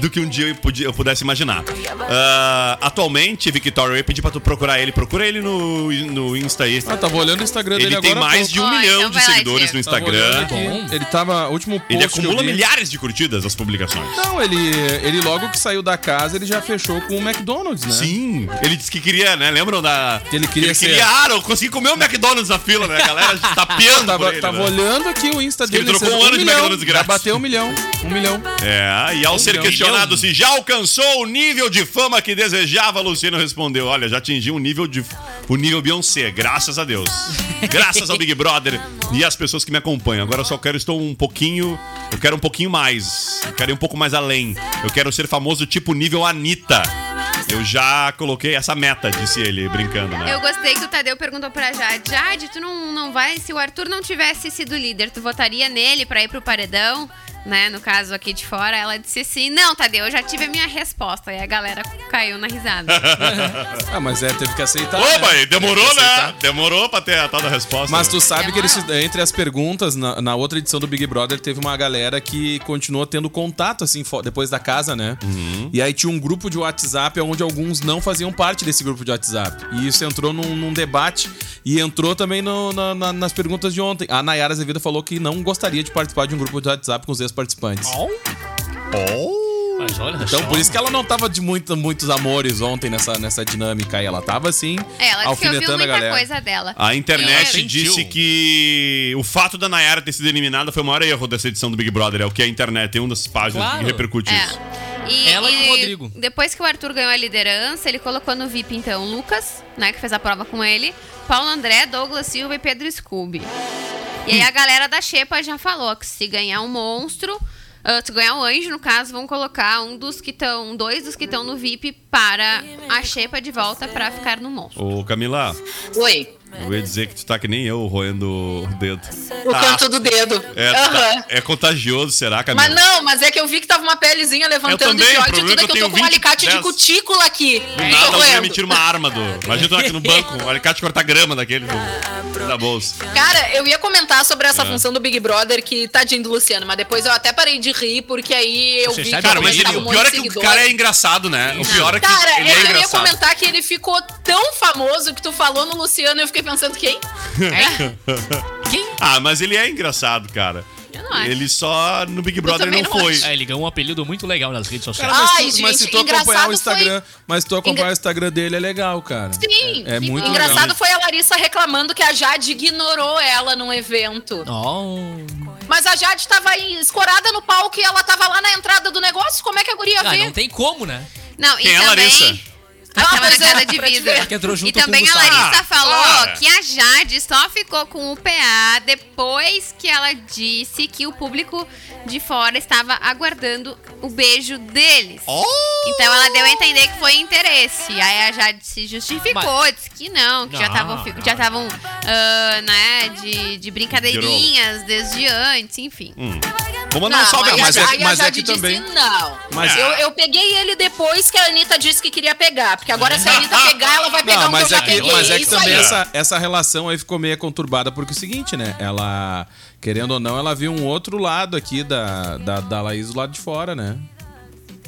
Speaker 5: do que um dia eu, podia- eu pudesse imaginar. Ah, atualmente, Victoria, eu ia pedir pra tu procurar ele. Procura ele no, no Insta aí.
Speaker 7: Ah, tava olhando o Instagram dele
Speaker 5: Ele tem
Speaker 7: agora há
Speaker 5: mais
Speaker 7: pouco.
Speaker 5: de um
Speaker 9: Ó,
Speaker 5: milhão
Speaker 9: então
Speaker 5: de
Speaker 9: lá,
Speaker 5: seguidores no
Speaker 7: Tava
Speaker 5: Instagram.
Speaker 7: aqui. Ele tava. Último post
Speaker 5: Ele acumula milhares de curtidas as publicações.
Speaker 7: Não, ele, ele logo que saiu da casa, ele já fechou com o McDonald's, né?
Speaker 5: Sim, ele disse que queria, né? Lembram da.
Speaker 7: Que ele queria
Speaker 5: ele
Speaker 7: ser-
Speaker 5: queria, ah, eu consegui comer o McDonald's na fila, né? A galera tapeando.
Speaker 7: Tava,
Speaker 5: ele,
Speaker 7: tava
Speaker 5: né?
Speaker 7: olhando aqui o Insta
Speaker 5: que ele
Speaker 7: dele.
Speaker 5: trocou um
Speaker 7: sendo
Speaker 5: ano de
Speaker 7: milhão,
Speaker 5: McDonald's
Speaker 7: Já
Speaker 5: grátis.
Speaker 7: bateu um milhão. Um milhão.
Speaker 5: É, e ao ser
Speaker 7: milhão.
Speaker 5: questionado se já alcançou o nível de fama que desejava, Luciano respondeu: Olha, já atingi um nível de. O nível Beyoncé, graças a Deus. Graças ao Big Brother e às pessoas que me acompanham. Agora eu só quero, estou um pouquinho. Eu quero um pouquinho mais. Eu quero ir um pouco mais além. Eu quero ser famoso tipo nível Anitta. Eu já coloquei essa meta, disse ele, brincando, né?
Speaker 9: Eu gostei que o Tadeu perguntou pra Jade: Jade, tu não, não vai. Se o Arthur não tivesse sido líder, tu votaria nele pra ir pro paredão? Né, no caso aqui de fora, ela disse assim: Não, Tadeu, eu já tive a minha resposta. E a galera caiu na risada.
Speaker 7: Ah, mas é, teve que aceitar.
Speaker 5: Opa,
Speaker 7: né?
Speaker 5: e demorou, né? Demorou pra ter a tal da resposta.
Speaker 7: Mas
Speaker 5: né?
Speaker 7: tu sabe que eles,
Speaker 9: Demorou.
Speaker 7: entre as perguntas, na, na outra edição do Big Brother, teve uma galera que continuou tendo contato, assim, depois da casa, né?
Speaker 5: Uhum.
Speaker 7: E aí tinha um grupo de WhatsApp onde alguns não faziam parte desse grupo de WhatsApp. E isso entrou num, num debate e entrou também no- na- na- nas perguntas de ontem. A Nayara Azevedo falou que não gostaria de participar de um grupo de WhatsApp com os ex-participantes.
Speaker 8: Mas olha
Speaker 7: Então,
Speaker 8: só.
Speaker 7: por isso que ela não tava de muito, muitos amores ontem nessa, nessa dinâmica aí. Ela tava, assim,
Speaker 9: É, ela disse que ouviu
Speaker 7: alfinetando a
Speaker 9: muita
Speaker 7: galera.
Speaker 9: coisa dela.
Speaker 5: A internet disse que o fato da Nayara ter sido eliminada foi o maior erro dessa edição do Big Brother. É o que a internet tem uma das páginas
Speaker 8: Claro.
Speaker 5: que repercute
Speaker 9: É.
Speaker 5: isso.
Speaker 9: E,
Speaker 8: Ela e o Rodrigo.
Speaker 9: Depois que o Arthur ganhou a liderança, ele colocou no VIP, então, Lucas, né, que fez a prova com ele, Paulo André, Douglas Silva e Pedro Scooby. E aí a galera da Xepa já falou que se ganhar um monstro, ah, se ganhar um anjo, no caso, vão colocar um dos que estão, dois dos que estão no VIP para a Xepa de volta para ficar no monstro.
Speaker 5: Ô, Camila,
Speaker 6: Oi.
Speaker 5: Eu ia dizer que tu tá que nem eu roendo o dedo.
Speaker 6: O canto do dedo.
Speaker 5: É,
Speaker 6: Aham.
Speaker 5: tá- é contagioso, será, Camila?
Speaker 6: Mas não, mas é que eu vi que tava uma pelezinha levantando
Speaker 5: também,
Speaker 6: e pior
Speaker 5: o
Speaker 6: de
Speaker 5: problema
Speaker 6: tudo é
Speaker 5: é
Speaker 6: que
Speaker 5: que
Speaker 6: eu
Speaker 5: eu
Speaker 6: tô
Speaker 5: tenho
Speaker 6: com um alicate
Speaker 5: 20,
Speaker 6: de cutícula aqui.
Speaker 5: Do nada alguém me tira uma arma do. Imagina tu aqui no banco, um alicate cortar grama daquele do, da bolsa.
Speaker 6: Cara, eu ia comentar sobre
Speaker 5: É.
Speaker 6: essa função do Big Brother, que tadinho do Luciano, mas depois eu até parei de rir, porque aí eu
Speaker 8: Você
Speaker 6: vi
Speaker 8: sabe,
Speaker 6: que
Speaker 11: Cara, mas
Speaker 6: ele um
Speaker 11: o pior
Speaker 6: de
Speaker 11: é que o
Speaker 6: seguidor.
Speaker 11: cara é engraçado, né? O pior é que
Speaker 6: Cara,
Speaker 11: ele é
Speaker 6: eu ia
Speaker 11: engraçado.
Speaker 6: comentar que ele ficou tão famoso que tu falou no Luciano e eu fiquei pensando, quem?
Speaker 5: Ah, mas ele é engraçado, cara.
Speaker 9: Eu não acho.
Speaker 5: Ele só no Big Brother não
Speaker 6: não
Speaker 5: foi.
Speaker 6: acho.
Speaker 8: É, ele ganhou um apelido muito legal nas redes sociais.
Speaker 7: Cara, mas,
Speaker 6: Ai,
Speaker 7: tu, mas se
Speaker 6: gente,
Speaker 7: tu acompanhar o Instagram,
Speaker 6: foi-
Speaker 7: mas se tu acompanhar
Speaker 6: Engra-
Speaker 7: o Instagram dele é legal, cara.
Speaker 6: Sim.
Speaker 7: É, é muito
Speaker 6: Engraçado
Speaker 7: legal.
Speaker 6: foi a Larissa reclamando que a Jade ignorou ela num evento.
Speaker 8: Oh.
Speaker 6: Mas a Jade tava aí escorada no palco e ela tava lá na entrada do negócio. Como é que a guria
Speaker 8: Ah,
Speaker 6: vê?
Speaker 8: não tem como, né?
Speaker 9: Não,
Speaker 5: Quem
Speaker 9: e
Speaker 5: é a. Larissa?
Speaker 9: Ela
Speaker 6: Ah,
Speaker 9: tava na
Speaker 6: é,
Speaker 9: queda de
Speaker 8: junto
Speaker 9: e também
Speaker 8: com o
Speaker 9: a. Larissa
Speaker 5: Ah,
Speaker 9: falou
Speaker 5: para.
Speaker 9: que a Jade só ficou com o PA depois que ela disse que o público de fora estava aguardando o beijo deles.
Speaker 5: Oh!
Speaker 9: Então ela deu a entender que foi interesse. Aí a Jade se justificou, disse que não, que já
Speaker 8: Não,
Speaker 9: estavam fi- já estavam ah, né, de, de brincadeirinhas desde antes, enfim.
Speaker 5: Vou mandar um salve
Speaker 6: aí
Speaker 5: a
Speaker 7: mas
Speaker 6: a,
Speaker 7: é- mas é
Speaker 6: Jade
Speaker 7: que também-
Speaker 6: disse não.
Speaker 7: Mas-
Speaker 6: eu, eu peguei ele depois que a Anitta disse que queria pegar. Porque agora se a Anitta pegar, ela vai pegar
Speaker 7: Não,
Speaker 6: um que eu
Speaker 7: mas
Speaker 6: já
Speaker 7: é que,
Speaker 6: peguei.
Speaker 7: mas é que
Speaker 6: isso
Speaker 7: também
Speaker 6: aí.
Speaker 7: essa, essa relação aí ficou meio conturbada, porque é o seguinte, né? Ela, querendo ou não, ela viu um outro lado aqui da, da, da Laís do lado de fora, né?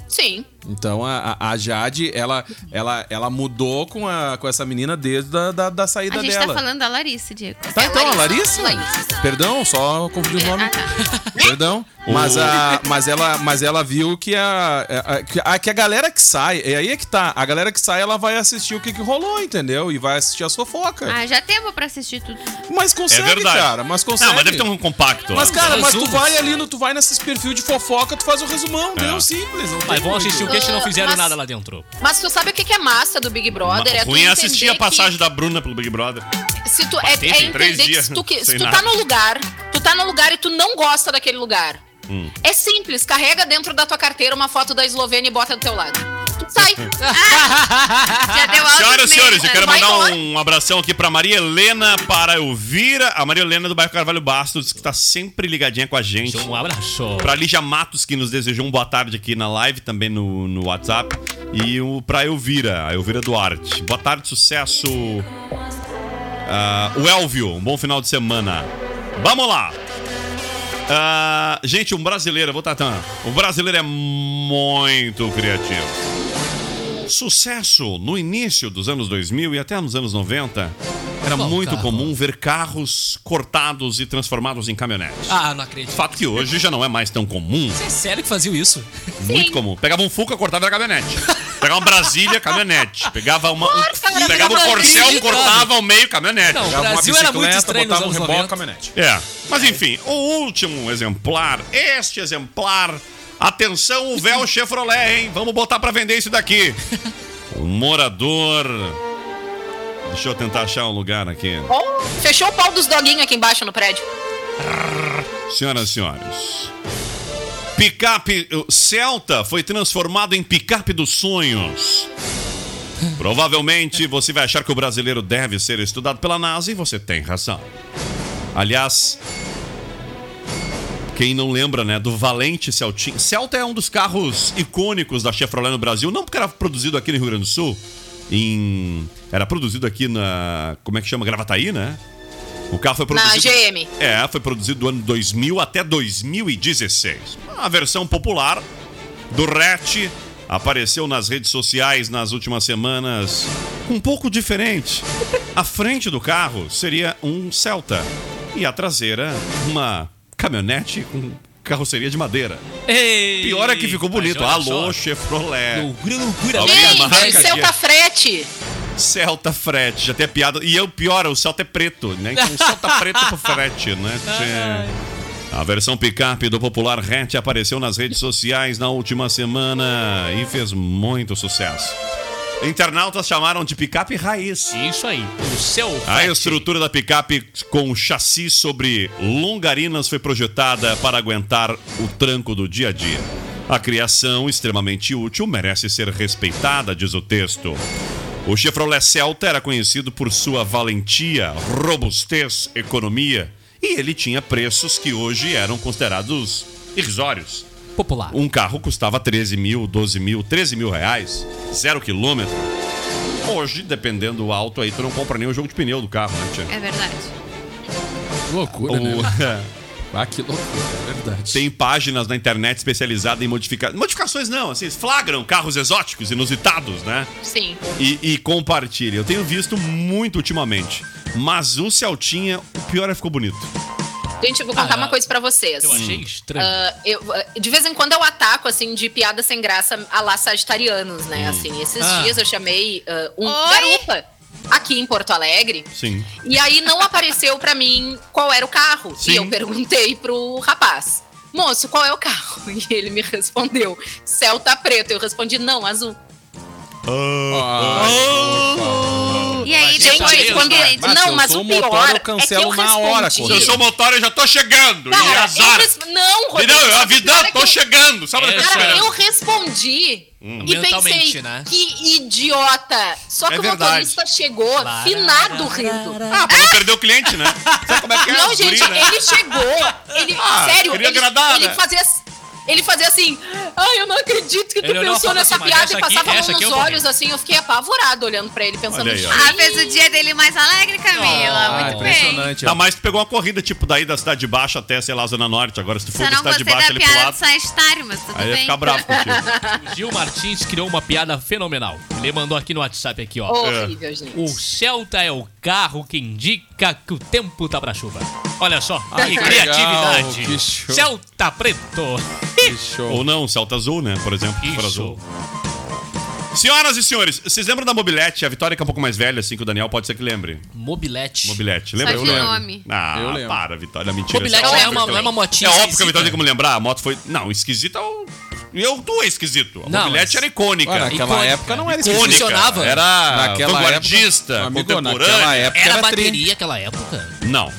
Speaker 6: Sim.
Speaker 7: Então a, a- a Jade, ela, ela, ela mudou com, a, com essa menina desde a, da, da saída
Speaker 9: A gente
Speaker 7: dela.
Speaker 9: tá falando da Larissa, Diego.
Speaker 7: Tá, então, a Larissa?
Speaker 6: Larissa.
Speaker 7: Perdão, só confundi os nomes.
Speaker 9: Ah, tá.
Speaker 7: Perdão. Mas, a, mas, ela, mas ela viu que a, a, que a- que a galera que sai, e aí é que tá, a galera que sai, ela vai assistir o que, que rolou, entendeu? E vai assistir as fofocas.
Speaker 9: Ah, já tempo pra assistir tudo.
Speaker 7: Mas consegue,
Speaker 5: É verdade.
Speaker 7: cara, mas consegue.
Speaker 5: Não, mas deve ter um compacto.
Speaker 7: Mas, cara, mas tu vai ali, no, tu vai nesses perfil de fofoca, tu faz o resumão,
Speaker 5: É.
Speaker 7: deu simples. Não
Speaker 8: Mas vão assistir o que a gente não fizeram
Speaker 6: Mas-
Speaker 8: nada lá dentro.
Speaker 6: Mas tu sabe o que que é massa do Big Brother? É tu
Speaker 5: ruim é assistir a
Speaker 6: que-
Speaker 5: passagem da Bruna pelo Big Brother.
Speaker 6: Se tu, é, é entender que se tu, que- se tu
Speaker 5: nada.
Speaker 6: tá no lugar, tu tá no lugar e tu não gosta daquele lugar.
Speaker 5: Hum.
Speaker 6: É simples, carrega dentro da tua carteira uma foto da Eslovênia e bota do teu lado. Sai.
Speaker 9: Já deu
Speaker 5: Senhoras e senhores, eu quero
Speaker 9: né?
Speaker 6: Vai
Speaker 5: mandar
Speaker 6: embora.
Speaker 5: um abração aqui pra Maria Helena, para Elvira, a Maria Helena do bairro Carvalho Bastos, que tá sempre ligadinha com a gente.
Speaker 8: Um abraço.
Speaker 5: Pra Lígia Matos, que nos desejou um boa tarde aqui na live, também no, no WhatsApp. E o, pra Elvira, a Elvira Duarte. Boa tarde, sucesso. Ah, o Elvio, um bom final de semana. Vamos lá. Ah, gente, um brasileiro, vou Tatã. O brasileiro é muito criativo. Sucesso no início dos anos 2000 e até nos anos 90. Era
Speaker 8: Qual
Speaker 5: muito
Speaker 8: carro?
Speaker 5: comum ver carros cortados e transformados em caminhonetes.
Speaker 8: Ah, não acredito.
Speaker 5: Fato que hoje já não é mais tão comum.
Speaker 8: Você é sério que faziam isso?
Speaker 5: Muito comum. Pegava um Fuca, cortava a caminhonete. Pegava uma Brasília, caminhonete. Pegava uma. um-
Speaker 6: cara,
Speaker 5: pegava um Corcel, cortava ao meio, caminhonete.
Speaker 8: Não, o
Speaker 7: Pegava uma
Speaker 8: Brasil era muito
Speaker 7: bicicleta,
Speaker 8: estranho nos
Speaker 7: botava um reboque,
Speaker 8: 90.
Speaker 7: caminhonete.
Speaker 5: É. Mas enfim, o último exemplar, este exemplar. Atenção, o véu Chevrolet, hein? Vamos botar pra vender isso daqui. Um morador. Deixa eu tentar achar um lugar aqui.
Speaker 6: Ó, fechou o pau dos doguinhos aqui embaixo no prédio.
Speaker 5: Senhoras e senhores. Picape Celta foi transformado em picape dos sonhos. Provavelmente você vai achar que o brasileiro deve ser estudado pela NASA e você tem razão. Aliás, Quem não lembra, né, do Valente Celtinha. Celta é um dos carros icônicos da Chevrolet no Brasil, não porque era produzido aqui no Rio Grande do Sul, em era produzido aqui na, como é que chama, Gravataí, né? O carro foi
Speaker 6: Na
Speaker 5: produzido
Speaker 6: GM.
Speaker 5: É, foi produzido do ano 2000 até 2016. A versão popular do hatch apareceu nas redes sociais nas últimas semanas um pouco diferente. A frente do carro seria um Celta e a traseira uma caminhonete com carroceria de madeira.
Speaker 8: Ei,
Speaker 5: Pior é que ficou bonito. Alô,
Speaker 8: só.
Speaker 5: Chevrolet.
Speaker 8: Loucura, loucura. Gente.
Speaker 6: Celta Frete.
Speaker 5: Celta frete, já tem a piada. E o pior, o Celta é preto, né? Então o Celta preto pro frete, né? Tchê. A versão picape do popular hatch apareceu nas redes sociais na última semana e fez muito sucesso. Internautas chamaram de picape raiz.
Speaker 8: Isso aí. O seu
Speaker 5: A estrutura da picape com chassi sobre longarinas foi projetada para aguentar o tranco do dia a dia. A criação, extremamente útil, merece ser respeitada, diz o texto. O Chevrolet Celta era conhecido por sua valentia, robustez, economia, e ele tinha preços que hoje eram considerados irrisórios.
Speaker 8: Popular.
Speaker 5: Um carro custava 13 mil, 12 mil, 13 mil reais, zero quilômetro. Hoje, dependendo do alto aí, tu não compra nem o jogo de pneu do carro, né, tia?
Speaker 9: É verdade.
Speaker 7: Que loucura, né?
Speaker 5: O-
Speaker 7: Ah, que loucura, é verdade.
Speaker 5: Tem páginas na internet especializadas em modificações. Modificações não, assim, flagram carros exóticos, inusitados, né?
Speaker 6: Sim.
Speaker 5: E, e compartilham. Eu tenho visto muito ultimamente. Mas o Celtinha, o pior é ficou bonito.
Speaker 6: Gente, eu vou contar
Speaker 8: Ah,
Speaker 6: uma coisa pra vocês.
Speaker 8: Eu achei estranho.
Speaker 6: Ah, eu, de vez em quando eu ataco, assim, de piada sem graça a lá sagitarianos, né? Assim, esses
Speaker 8: Ah.
Speaker 6: dias eu chamei ah, um
Speaker 9: Oi?
Speaker 6: garupa aqui em Porto Alegre.
Speaker 5: Sim.
Speaker 6: E aí não apareceu pra mim qual era o carro.
Speaker 5: Sim.
Speaker 6: E eu perguntei pro rapaz. Moço, qual é o carro? E ele me respondeu, Celta preto. Eu respondi, não, azul.
Speaker 9: E aí, depois,
Speaker 6: gente, quando-
Speaker 9: cliente-
Speaker 7: Mas se
Speaker 6: não,
Speaker 7: eu
Speaker 6: mas
Speaker 7: sou
Speaker 6: o pior
Speaker 7: motor, eu
Speaker 6: é que
Speaker 7: cancelo
Speaker 6: eu
Speaker 7: na hora,
Speaker 5: Se eu sou motor, eu já tô chegando. e
Speaker 6: Cara, eu
Speaker 5: azar.
Speaker 6: res... Não,
Speaker 5: E
Speaker 6: Rodrigo.
Speaker 5: não, eu
Speaker 6: o
Speaker 5: não,
Speaker 6: é
Speaker 5: tô
Speaker 6: que eu-
Speaker 5: chegando. Sabe
Speaker 8: É,
Speaker 6: Cara, eu respondi e
Speaker 8: Mentalmente,
Speaker 6: pensei,
Speaker 8: né?
Speaker 6: que idiota. Só que
Speaker 5: É
Speaker 6: o
Speaker 5: verdade.
Speaker 6: motorista chegou finado rindo.
Speaker 5: Ah, pra não perder o cliente, né? Sabe como é que é?
Speaker 6: Não, gente,
Speaker 5: guri, né?
Speaker 6: ele chegou. Ele,
Speaker 5: Ah,
Speaker 6: sério, ele,
Speaker 5: agradar,
Speaker 6: ele
Speaker 5: né?
Speaker 6: fazia. Ele fazia assim, ai, eu não acredito que tu
Speaker 8: Ele
Speaker 6: pensou nessa
Speaker 8: assim,
Speaker 6: piada e
Speaker 8: aqui-
Speaker 6: passava a mão
Speaker 8: aqui
Speaker 6: nos
Speaker 8: vou
Speaker 6: olhos, assim, eu fiquei apavorado olhando pra ele, pensando,
Speaker 5: aí.
Speaker 9: Ah, fez o dia dele mais alegre, Camila.
Speaker 7: Ah,
Speaker 9: Muito bem.
Speaker 7: impressionante.
Speaker 5: Tá,
Speaker 7: ó.
Speaker 5: mas tu pegou uma corrida, tipo, daí da Cidade Baixa até, sei lá, Zona Norte. Agora, se tu for
Speaker 9: Só
Speaker 5: da
Speaker 9: não
Speaker 5: Cidade
Speaker 9: gostei
Speaker 5: Baixa ali pro lado,
Speaker 9: do Sagitário, mas tudo
Speaker 5: aí ia
Speaker 9: bem.
Speaker 5: ficar bravo contigo.
Speaker 8: Gil Martins criou uma piada fenomenal. Ele mandou aqui no WhatsApp aqui, ó.
Speaker 6: horrível, gente.
Speaker 8: O Celta é o carro que indica que o tempo tá pra chuva. Olha só,
Speaker 7: Ah,
Speaker 8: que
Speaker 7: que
Speaker 8: criatividade.
Speaker 7: legal, que.
Speaker 8: Celta preto.
Speaker 5: Ou não, Celta Azul, né? Por exemplo,
Speaker 8: Isso.
Speaker 5: azul. Senhoras e senhores, vocês lembram da Mobilete? A Vitória que é um pouco mais velha, assim, que o Daniel pode ser que lembre.
Speaker 8: Mobilete.
Speaker 5: Mobilete, lembra?
Speaker 9: Só de
Speaker 5: lembro.
Speaker 9: nome.
Speaker 5: Ah,
Speaker 7: Eu lembro.
Speaker 5: para, Vitória, mentira.
Speaker 8: Mobilete não é
Speaker 5: óbvio
Speaker 8: uma, não é uma motinha
Speaker 5: É óbvio que a. Vitória tem como lembrar. A moto foi. Não, esquisita. Eu, eu tu é esquisito. A
Speaker 8: Não,
Speaker 5: Mobilete
Speaker 8: mas-
Speaker 5: era icônica.
Speaker 7: Olha, naquela
Speaker 8: Icônica.
Speaker 7: época não era
Speaker 5: icônica.
Speaker 8: funcionava.
Speaker 5: Era
Speaker 7: Naquela
Speaker 5: vanguardista,
Speaker 7: época, amigo,
Speaker 5: contemporânea.
Speaker 7: naquela época
Speaker 8: Era
Speaker 7: era, tri.
Speaker 8: bateria aquela época.
Speaker 5: Não.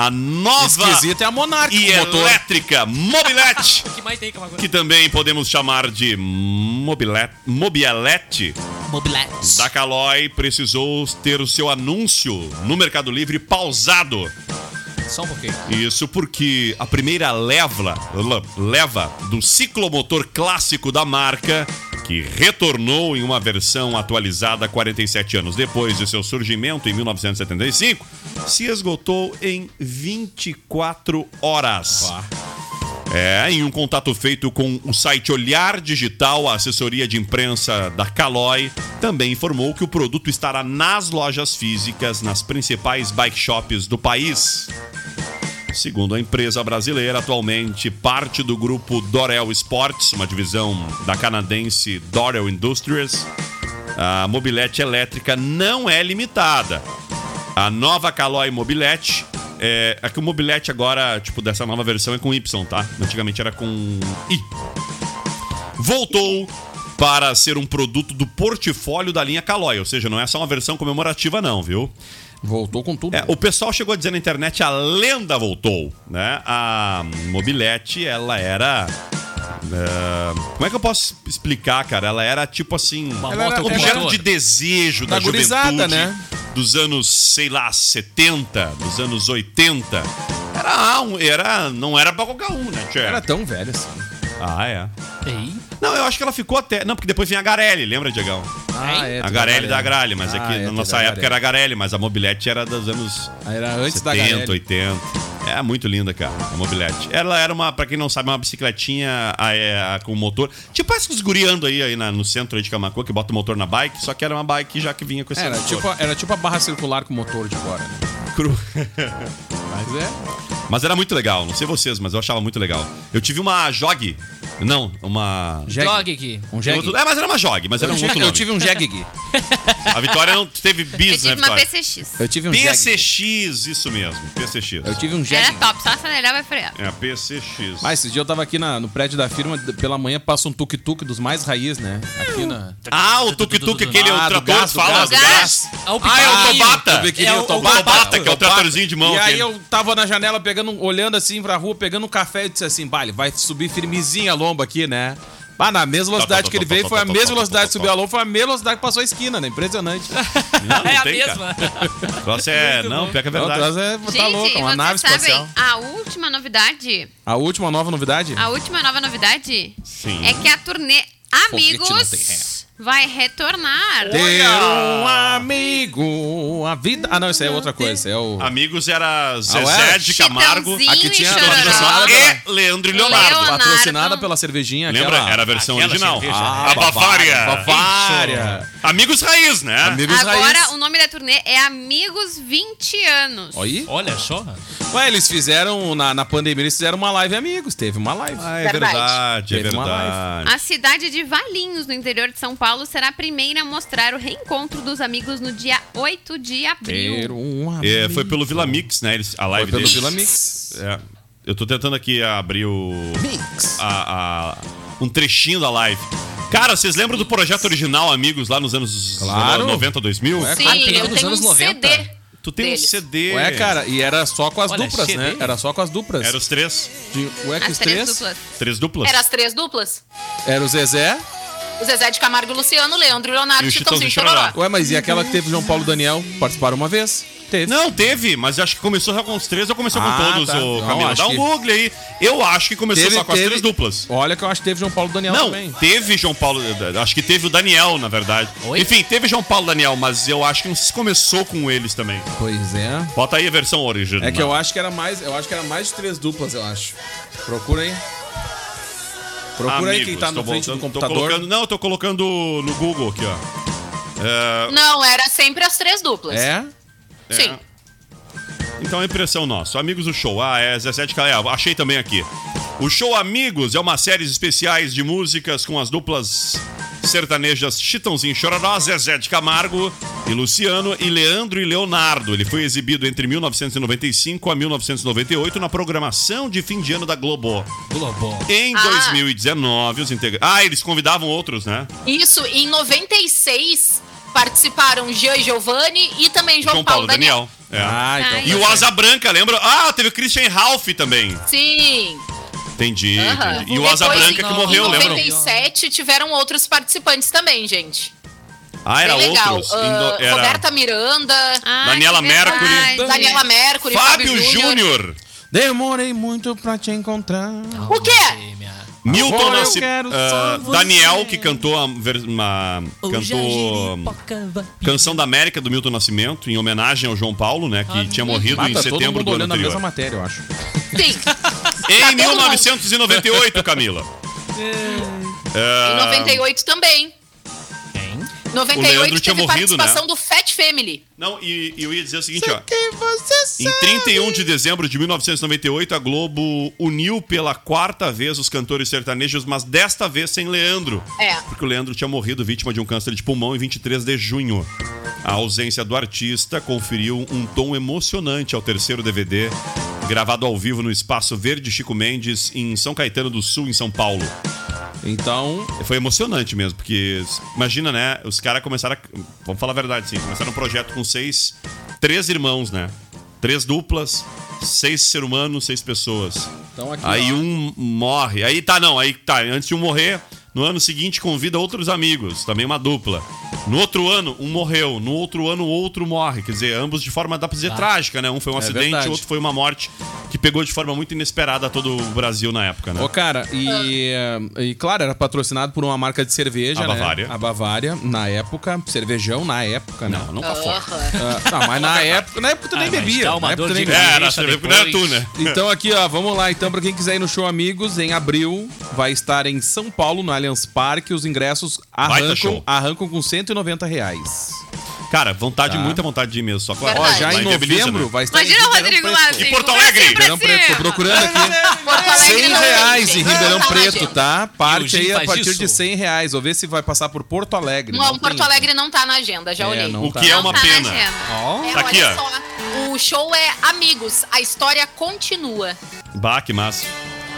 Speaker 5: A nova
Speaker 7: Esquisito é a Monarch
Speaker 5: e elétrica Mobilete.
Speaker 8: Que mais tem que
Speaker 5: que também podemos chamar de Mobilete, Mobielete,
Speaker 8: Mobilete.
Speaker 5: da Caloi, precisou ter o seu anúncio no Mercado Livre pausado.
Speaker 8: Só um pouquinho.
Speaker 5: Isso porque a primeira leva, leva do ciclomotor clássico da marca, que retornou em uma versão atualizada 47 anos depois de seu surgimento em 1975, se esgotou em 24 horas. É, em um contato feito com o site Olhar Digital, a assessoria de imprensa da Caloi também informou que o produto estará nas lojas físicas nas principais bike shops do país. Segundo a empresa brasileira, atualmente parte do grupo Dorel Sports, uma divisão da canadense Dorel Industries, a mobilete elétrica não é limitada. A nova Caloi Mobilete é, é que o mobilete agora, tipo, dessa nova versão é com Y, tá? Antigamente era com I. Voltou para ser um produto do portfólio da linha Caloi, ou seja, não é só uma versão comemorativa não, viu?
Speaker 7: Voltou com tudo.
Speaker 5: É, o pessoal chegou a dizer na internet a lenda voltou, né? A mobilete, ela era é, como é que eu posso explicar, cara? Ela era tipo assim,
Speaker 8: Uma
Speaker 7: Ela
Speaker 8: moto
Speaker 7: era-
Speaker 5: objeto de desejo da,
Speaker 7: Da gurizada,
Speaker 5: juventude
Speaker 7: né?
Speaker 5: Dos anos, sei lá, 70, dos anos 80. Era, um, era, não era pra qualquer um, né, tchê?
Speaker 7: Era tão velho assim.
Speaker 5: Ah, é.
Speaker 8: Ei.
Speaker 5: Não, eu acho que ela ficou até. Não, porque depois vinha a Garelli, lembra, Diegão?
Speaker 7: Ah, é.
Speaker 5: a Garelli da Gralha, mas
Speaker 7: Ah,
Speaker 5: é que
Speaker 7: é,
Speaker 5: na nossa
Speaker 7: da
Speaker 5: época
Speaker 7: Garelli.
Speaker 5: era a Garelli, mas a mobilete era dos anos
Speaker 7: Ah, Era antes da
Speaker 5: 70,
Speaker 7: Garelli.
Speaker 5: 80. É muito linda, cara, a mobilete. Ela era uma, pra quem não sabe, uma bicicletinha a- é, a- com motor. Tipo essas guriando aí, aí na- no centro aí de Camacuã, que bota o motor na bike, só que era uma bike já que vinha com esse
Speaker 7: Era
Speaker 5: motor.
Speaker 7: tipo, era tipo a barra circular com motor de fora, né?
Speaker 5: Cru.
Speaker 7: Mas é.
Speaker 5: Mas era muito legal, não sei vocês, mas eu achava muito legal. Eu tive uma Jog. Não, uma.
Speaker 8: Jogue aqui.
Speaker 7: Um Jeg.
Speaker 5: É, mas era uma Jog, mas era
Speaker 7: Eu
Speaker 5: um
Speaker 7: tive,
Speaker 5: outro
Speaker 7: eu
Speaker 5: nome.
Speaker 7: tive um Jeg.
Speaker 5: A Vitória não teve
Speaker 9: Eu
Speaker 5: bis, né,
Speaker 9: tive uma
Speaker 5: Vitória?
Speaker 9: PCX.
Speaker 7: Eu tive um.
Speaker 5: PCX, isso mesmo, PCX.
Speaker 7: Eu tive um
Speaker 9: Era
Speaker 7: Jeg.
Speaker 9: top, só acelerar vai frear.
Speaker 5: É, PCX.
Speaker 7: Mas esse dia eu tava aqui na- no prédio da firma, d- pela manhã passa um tuk-tuk dos mais raiz, né? Aqui na.
Speaker 5: Ah, o tuk-tuk, aquele
Speaker 7: Ah,
Speaker 5: o
Speaker 7: do
Speaker 5: trator,
Speaker 7: gás, do
Speaker 5: fala
Speaker 7: gás,
Speaker 5: do gás.
Speaker 8: Ah, o
Speaker 5: Ah, é o
Speaker 8: pequenininho.
Speaker 5: Tobata.
Speaker 7: O pequenininho
Speaker 5: É o
Speaker 7: Tobata.
Speaker 5: Tobata, que é o tratorzinho de mão.
Speaker 7: E aí
Speaker 5: aquele.
Speaker 7: eu tava na janela pegando, olhando assim pra rua, pegando um café e disse assim, vale, vai subir firmezinho a lomba aqui, né? Ah, na mesma velocidade que ele veio, foi a mesma velocidade de subir a lomba, foi a mesma velocidade que passou a esquina, né? Impressionante.
Speaker 5: Não, não
Speaker 8: É a
Speaker 5: tem,
Speaker 8: mesma.
Speaker 5: O troço é. Não, pior que é
Speaker 7: Não,
Speaker 5: verdade.
Speaker 7: atrás é, tá
Speaker 9: Gente,
Speaker 7: louco, é uma
Speaker 9: vocês
Speaker 7: nave
Speaker 9: sabem,
Speaker 7: espacial.
Speaker 9: a última novidade,
Speaker 7: A última nova novidade?
Speaker 9: a última nova novidade
Speaker 5: Sim.
Speaker 9: é que a turnê
Speaker 7: tem.
Speaker 9: Amigos vai retornar.
Speaker 7: Ter um amigo, a vida... Ah, não, isso aí é outra coisa, é o...
Speaker 5: Amigos era
Speaker 7: Ah,
Speaker 5: Zezé de Camargo.
Speaker 9: Chitãozinho
Speaker 7: Aqui tinha
Speaker 9: e Chororó.
Speaker 7: patrocinada
Speaker 5: E Leandro e Leonardo.
Speaker 9: Leonardo.
Speaker 7: Patrocinada pela cervejinha
Speaker 5: Lembra?
Speaker 7: aquela...
Speaker 5: Era a versão
Speaker 11: Aquela
Speaker 5: original.
Speaker 11: cerveja.
Speaker 5: a Bavária.
Speaker 7: Bavária.
Speaker 5: Amigos Raiz, né?
Speaker 7: Amigos
Speaker 9: Agora
Speaker 7: raiz.
Speaker 9: o nome da turnê é Amigos 20 anos.
Speaker 7: Aí?
Speaker 8: Olha só.
Speaker 7: Ué, eles fizeram, na, na pandemia, eles fizeram uma live amigos, teve uma live.
Speaker 5: Ah, é
Speaker 6: Verdade.
Speaker 5: verdade, é
Speaker 7: Teve uma
Speaker 5: verdade.
Speaker 9: A cidade de Valinhos, no interior de São Paulo, será a primeira a mostrar o reencontro dos amigos no dia 8 de abril.
Speaker 7: Um.
Speaker 5: É, foi pelo Vila Mix, né? Eles, a
Speaker 7: Foi
Speaker 5: live
Speaker 7: pelo
Speaker 5: deles.
Speaker 7: Vila Mix.
Speaker 5: É. Eu tô tentando aqui abrir o.
Speaker 7: Mix.
Speaker 5: a- a- um trechinho da live. Cara, vocês lembram do projeto original Amigos lá nos anos
Speaker 7: Claro.
Speaker 5: 90, 2000?
Speaker 7: Ué,
Speaker 9: Sim,
Speaker 8: tem
Speaker 9: eu
Speaker 8: nos
Speaker 9: tenho
Speaker 8: anos
Speaker 9: um
Speaker 8: 90.
Speaker 9: CD.
Speaker 5: Tu tem
Speaker 6: deles.
Speaker 5: um CD.
Speaker 7: Ué, cara, e era só com as
Speaker 8: Olha,
Speaker 7: duplas,
Speaker 8: CD.
Speaker 7: né? Era só com as duplas.
Speaker 5: Era os três.
Speaker 7: De, ué, que
Speaker 9: As
Speaker 7: os
Speaker 9: três
Speaker 7: três?
Speaker 9: duplas.
Speaker 5: Três duplas.
Speaker 6: Era as três duplas.
Speaker 7: Era o Zezé.
Speaker 6: O Zezé de Camargo e Luciano, Leandro e Leonardo,
Speaker 5: E o
Speaker 6: Chitãozinho e Chororó.
Speaker 7: Ué, mas e aquela que teve o João Paulo e Daniel? Participaram uma vez? Teve.
Speaker 5: Não, teve, mas acho que começou só com os três ou começou
Speaker 7: Ah,
Speaker 5: com todos,
Speaker 7: tá.
Speaker 5: Camila. Dá um
Speaker 7: que-
Speaker 5: Google aí. Eu acho que começou
Speaker 7: Teve-
Speaker 5: só com as
Speaker 7: teve-
Speaker 5: três duplas.
Speaker 7: Olha que eu acho que teve João Paulo e Daniel
Speaker 5: Não,
Speaker 7: também.
Speaker 5: teve João Paulo. Acho que teve o Daniel, na verdade.
Speaker 8: Oi?
Speaker 5: Enfim, teve João Paulo e Daniel, mas eu acho que não se começou com eles também.
Speaker 7: Pois é.
Speaker 5: Bota aí a versão original.
Speaker 7: É que eu acho que era mais, eu acho que era mais de três duplas, eu acho. Procura aí. Procura aí quem tá na
Speaker 5: tô
Speaker 7: frente do
Speaker 5: voltando- tô
Speaker 7: computador.
Speaker 5: colocando- não, eu tô colocando no Google aqui, ó. É,
Speaker 6: Não, era sempre as três duplas.
Speaker 7: É?
Speaker 6: Sim.
Speaker 5: Então é impressão nossa. Amigos do show. Ah, é Zezé de Camargo. Achei também aqui. O show Amigos é uma série especiais de músicas com as duplas sertanejas Chitãozinho Chororó, Zezé de Camargo e Luciano e Leandro e Leonardo. Ele foi exibido entre 1995 a 1998 na programação de fim de ano da Globo.
Speaker 8: Globo.
Speaker 5: Em
Speaker 6: Ah.
Speaker 5: 2019, os integrantes... Ah, eles convidavam outros, né?
Speaker 6: Isso, em 96 participaram Jean e Giovanni e também João, Paulo, Daniel.
Speaker 5: É.
Speaker 7: Ah, então.
Speaker 9: Ai,
Speaker 5: E o Asa Branca, lembra? Ah, teve o Christian Ralph também.
Speaker 6: Sim.
Speaker 5: Entendi,
Speaker 6: aham.
Speaker 5: entendi. E o Asa
Speaker 6: Depois,
Speaker 5: Branca que
Speaker 6: em
Speaker 5: morreu,
Speaker 6: em
Speaker 5: lembram?
Speaker 6: 97 tiveram outros participantes também, gente.
Speaker 5: Ah, era
Speaker 6: Bem legal.
Speaker 5: outros?
Speaker 6: Ah,
Speaker 5: Indo- era
Speaker 6: Roberta Miranda,
Speaker 9: Ai,
Speaker 5: Daniela
Speaker 9: que.
Speaker 5: Mercury.
Speaker 6: Daniela Mercury,
Speaker 5: Fábio Júnior.
Speaker 7: Demorei muito pra te encontrar.
Speaker 6: O quê?
Speaker 5: Milton Nascimento.
Speaker 7: só você.
Speaker 5: Daniel, que cantou a uma. Cantou. Canção da América do Milton Nascimento, em homenagem ao João Paulo, né? Que tinha morrido em
Speaker 7: todo
Speaker 5: setembro
Speaker 7: mundo
Speaker 5: do ano
Speaker 7: olhando a mesma
Speaker 5: anterior.
Speaker 7: matéria, eu acho.
Speaker 6: Sim.
Speaker 5: Em
Speaker 6: Tá todo
Speaker 5: 1998, Camila.
Speaker 6: Em 98 também.
Speaker 8: Quem?
Speaker 5: O
Speaker 6: 98
Speaker 5: Leandro tinha morrido,
Speaker 6: participação
Speaker 5: né?
Speaker 6: do Fat Family.
Speaker 5: Não, e, e eu ia dizer o seguinte, ó.
Speaker 7: Quem você
Speaker 5: Em 31 de dezembro de 1998, a Globo uniu pela quarta vez os cantores sertanejos, mas desta vez sem Leandro.
Speaker 6: É.
Speaker 5: Porque o Leandro tinha morrido vítima de um câncer de pulmão em 23 de junho. A ausência do artista conferiu um tom emocionante ao terceiro DVD, gravado ao vivo no Espaço Verde Chico Mendes, em São Caetano do Sul, em São Paulo.
Speaker 7: Então,
Speaker 5: Foi emocionante mesmo, porque imagina, né? Os caras começaram. A, vamos falar a verdade, sim. Começaram um projeto com seis. Três irmãos, né? Três duplas, seis ser humanos, seis pessoas.
Speaker 7: então aqui.
Speaker 5: Aí
Speaker 7: ó.
Speaker 5: um morre. Aí tá, não. Aí tá. Antes de um morrer, no ano seguinte convida outros amigos, também uma dupla. No outro ano, um morreu. No outro ano, outro morre. Quer dizer, ambos de forma, dá pra dizer, trágica, né? Um foi um
Speaker 7: É
Speaker 5: acidente,
Speaker 7: verdade.
Speaker 5: outro foi uma morte que pegou de forma muito inesperada todo o Brasil na época, né?
Speaker 7: Ô, cara, e, eh, e claro, era patrocinado por uma marca de cerveja,
Speaker 5: A
Speaker 7: né?
Speaker 5: Bavária.
Speaker 7: A Bavária, na época. Cervejão, na época, né?
Speaker 5: Não, nunca foi.
Speaker 7: Ah, não, mas na época, na época tu nem
Speaker 8: Ah,
Speaker 7: bebia.
Speaker 8: uma
Speaker 7: na época tu nem bebia.
Speaker 5: É, era cerveja, não era tu,
Speaker 8: depois.
Speaker 5: né?
Speaker 7: Então aqui, ó, vamos lá. Então, pra quem quiser ir no show Amigos, em abril, vai estar em São Paulo, no Allianz Parque. Os ingressos arrancam, arrancam com 190 reais.
Speaker 5: Cara, vontade,
Speaker 7: Tá.
Speaker 5: muita vontade de ir mesmo. Só que
Speaker 7: Ó, já em novembro
Speaker 5: né?
Speaker 7: vai estar
Speaker 9: Imagina
Speaker 7: em
Speaker 9: o
Speaker 7: Ribeirão
Speaker 9: Rodrigo
Speaker 7: Preto.
Speaker 9: lá assim.
Speaker 5: E Porto Alegre?
Speaker 7: Ribeirão Preto, tô procurando aqui.
Speaker 6: Porto Alegre
Speaker 7: 100
Speaker 6: não
Speaker 7: reais em
Speaker 6: não
Speaker 7: Ribeirão
Speaker 6: tá
Speaker 7: Preto, tá? Parte aí a partir
Speaker 8: isso?
Speaker 7: de 100 reais. Vou ver se vai passar por Porto Alegre.
Speaker 6: Não, Porto
Speaker 7: tem.
Speaker 6: Alegre não tá na agenda, já
Speaker 7: É,
Speaker 6: olhei.
Speaker 7: não
Speaker 5: O
Speaker 7: tá.
Speaker 5: que é
Speaker 9: Não
Speaker 5: uma
Speaker 9: tá na
Speaker 5: pena.
Speaker 7: Ó.
Speaker 6: É,
Speaker 5: Tá aqui,
Speaker 6: olha
Speaker 5: ó.
Speaker 6: só. O show é Amigos, a história continua.
Speaker 5: Bah, que massa.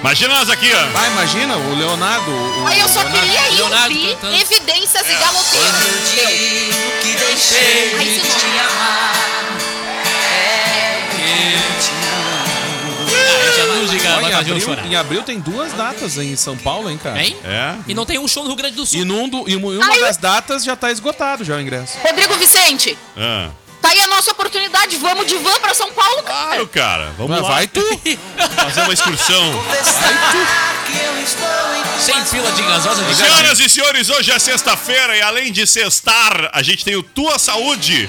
Speaker 5: Imagina nós aqui, ó.
Speaker 7: Ah, imagina, o Leonardo. O
Speaker 6: Aí eu só
Speaker 7: Leonardo-
Speaker 6: queria ir
Speaker 8: Leonardo
Speaker 6: ouvir
Speaker 8: cantando.
Speaker 6: evidências e galopeiras. Deu.
Speaker 10: que deixei
Speaker 6: Aí se
Speaker 10: de amar.
Speaker 8: Ah, essa música
Speaker 7: Ó,
Speaker 8: vai
Speaker 7: em,
Speaker 8: fazer
Speaker 7: abril,
Speaker 8: chorar.
Speaker 7: em abril tem duas datas em São Paulo, hein, cara?
Speaker 8: Hein?
Speaker 5: É.
Speaker 8: E não tem um show no Rio Grande do Sul.
Speaker 7: E, num do- e uma, e uma
Speaker 6: Aí-
Speaker 7: das datas já tá esgotado já o ingresso.
Speaker 6: Rodrigo Vicente,
Speaker 5: Ah.
Speaker 6: Tá aí a nossa oportunidade. Vamos de van pra São Paulo, cara.
Speaker 5: Claro, cara. Vamos
Speaker 7: Mas
Speaker 5: lá.
Speaker 7: vai tu.
Speaker 5: fazer uma excursão.
Speaker 8: Sem fila de gasosa de
Speaker 5: Senhoras e senhores, hoje é sexta-feira e além de sextar, a gente tem o Tua Saúde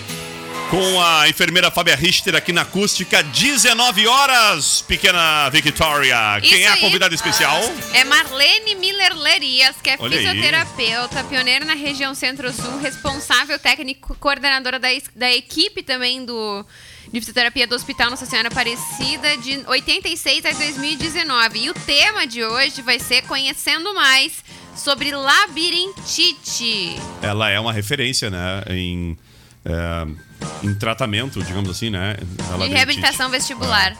Speaker 5: com a enfermeira Fábia Richter aqui na acústica, 19 horas, pequena Victoria. Quem
Speaker 9: Isso
Speaker 5: é a
Speaker 9: aí.
Speaker 5: convidada especial?
Speaker 9: É Marlene Miller Lerias, que é
Speaker 5: Olha aí.
Speaker 9: fisioterapeuta, pioneira na região Centro-Sul, responsável técnico, coordenadora da, da equipe também do de fisioterapia do Hospital Nossa Senhora Aparecida de 86 a 2019. E o tema de hoje vai ser conhecendo mais sobre labirintite.
Speaker 5: Ela é uma referência, né, em, é, em tratamento, digamos assim, né? da
Speaker 9: De reabilitação vestibular.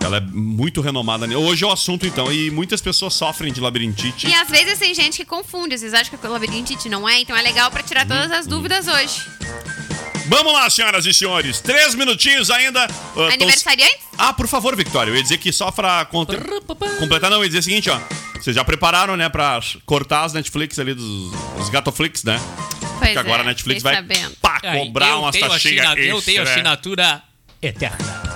Speaker 5: Ela é muito renomada. Hoje é o assunto, então, e muitas pessoas sofrem de labirintite.
Speaker 9: E às vezes tem gente que confunde, vocês acham que o labirintite não é? Então é legal pra tirar todas as dúvidas hoje.
Speaker 5: Vamos lá, senhoras e senhores. Três minutinhos ainda. Ah, tão-
Speaker 9: Aniversariantes?
Speaker 5: Ah, por favor, Victoria. Eu ia dizer que só pra conte- completar, não, eu ia dizer o seguinte, ó. Vocês já prepararam, né, pra cortar as Netflix ali dos os Gatoflix, né?
Speaker 9: Pois
Speaker 5: Porque agora
Speaker 9: é,
Speaker 5: a Netflix vai
Speaker 9: sabendo.
Speaker 5: pá, cobrar
Speaker 8: eu
Speaker 5: umas
Speaker 8: tenho
Speaker 5: taxinhas
Speaker 8: assina- Eu tenho assinatura eterna.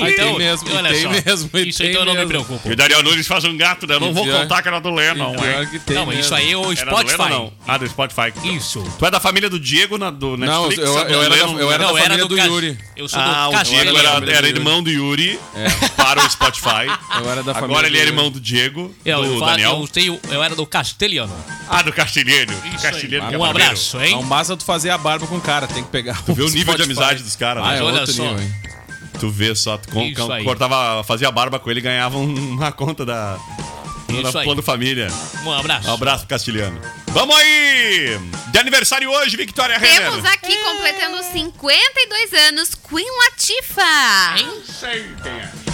Speaker 7: Aí tem mesmo,
Speaker 8: olha
Speaker 7: tem
Speaker 8: só,
Speaker 7: mesmo,
Speaker 8: Isso
Speaker 7: tem
Speaker 8: então eu não me preocupo.
Speaker 5: E o Daniel Nunes faz um gato, né? Eu não vou contar que era do Lennon, hein?
Speaker 8: Não, mas isso aí é o
Speaker 5: Era do
Speaker 8: Spotify.
Speaker 5: Lennon, não. Ah, do Spotify.
Speaker 8: Isso.
Speaker 5: Tu é da família do Diego na, do
Speaker 7: Não,
Speaker 5: Netflix?
Speaker 7: eu,
Speaker 5: ou
Speaker 7: eu,
Speaker 5: do
Speaker 7: era, da, eu era
Speaker 8: Não,
Speaker 7: da família do
Speaker 8: Cas-
Speaker 7: Yuri.
Speaker 8: Eu sou
Speaker 5: Ah,
Speaker 8: do
Speaker 5: o. Diego era,
Speaker 7: do
Speaker 5: era irmão do Yuri para o Spotify.
Speaker 7: Eu era da família
Speaker 5: Agora ele é
Speaker 7: do
Speaker 5: irmão do Diego,
Speaker 8: Eu,
Speaker 5: do
Speaker 8: eu,
Speaker 5: Daniel.
Speaker 8: eu, tenho, eu era do Castelhano.
Speaker 5: Ah, do Castilheiro.
Speaker 8: Isso
Speaker 5: Castilheiro
Speaker 8: aí.
Speaker 5: que é
Speaker 8: Um abraço,
Speaker 7: Não
Speaker 8: hein?
Speaker 7: basta tu fazer a barba com o cara, tem que pegar
Speaker 5: Tu vê o nível de amizade dos caras,
Speaker 7: Ah,
Speaker 5: né?
Speaker 7: é
Speaker 8: olha só.
Speaker 5: Tu vê só, tu com, com- cortava, fazia barba com ele e ganhava um- uma conta da,
Speaker 8: Isso
Speaker 5: da
Speaker 8: aí.
Speaker 5: plano família.
Speaker 8: Um abraço.
Speaker 5: Um abraço pro Castilhano. Vamos aí! De aniversário hoje, Victoria Renner.
Speaker 9: Temos aqui, completando 52 anos, Queen Latifah.
Speaker 8: Hein?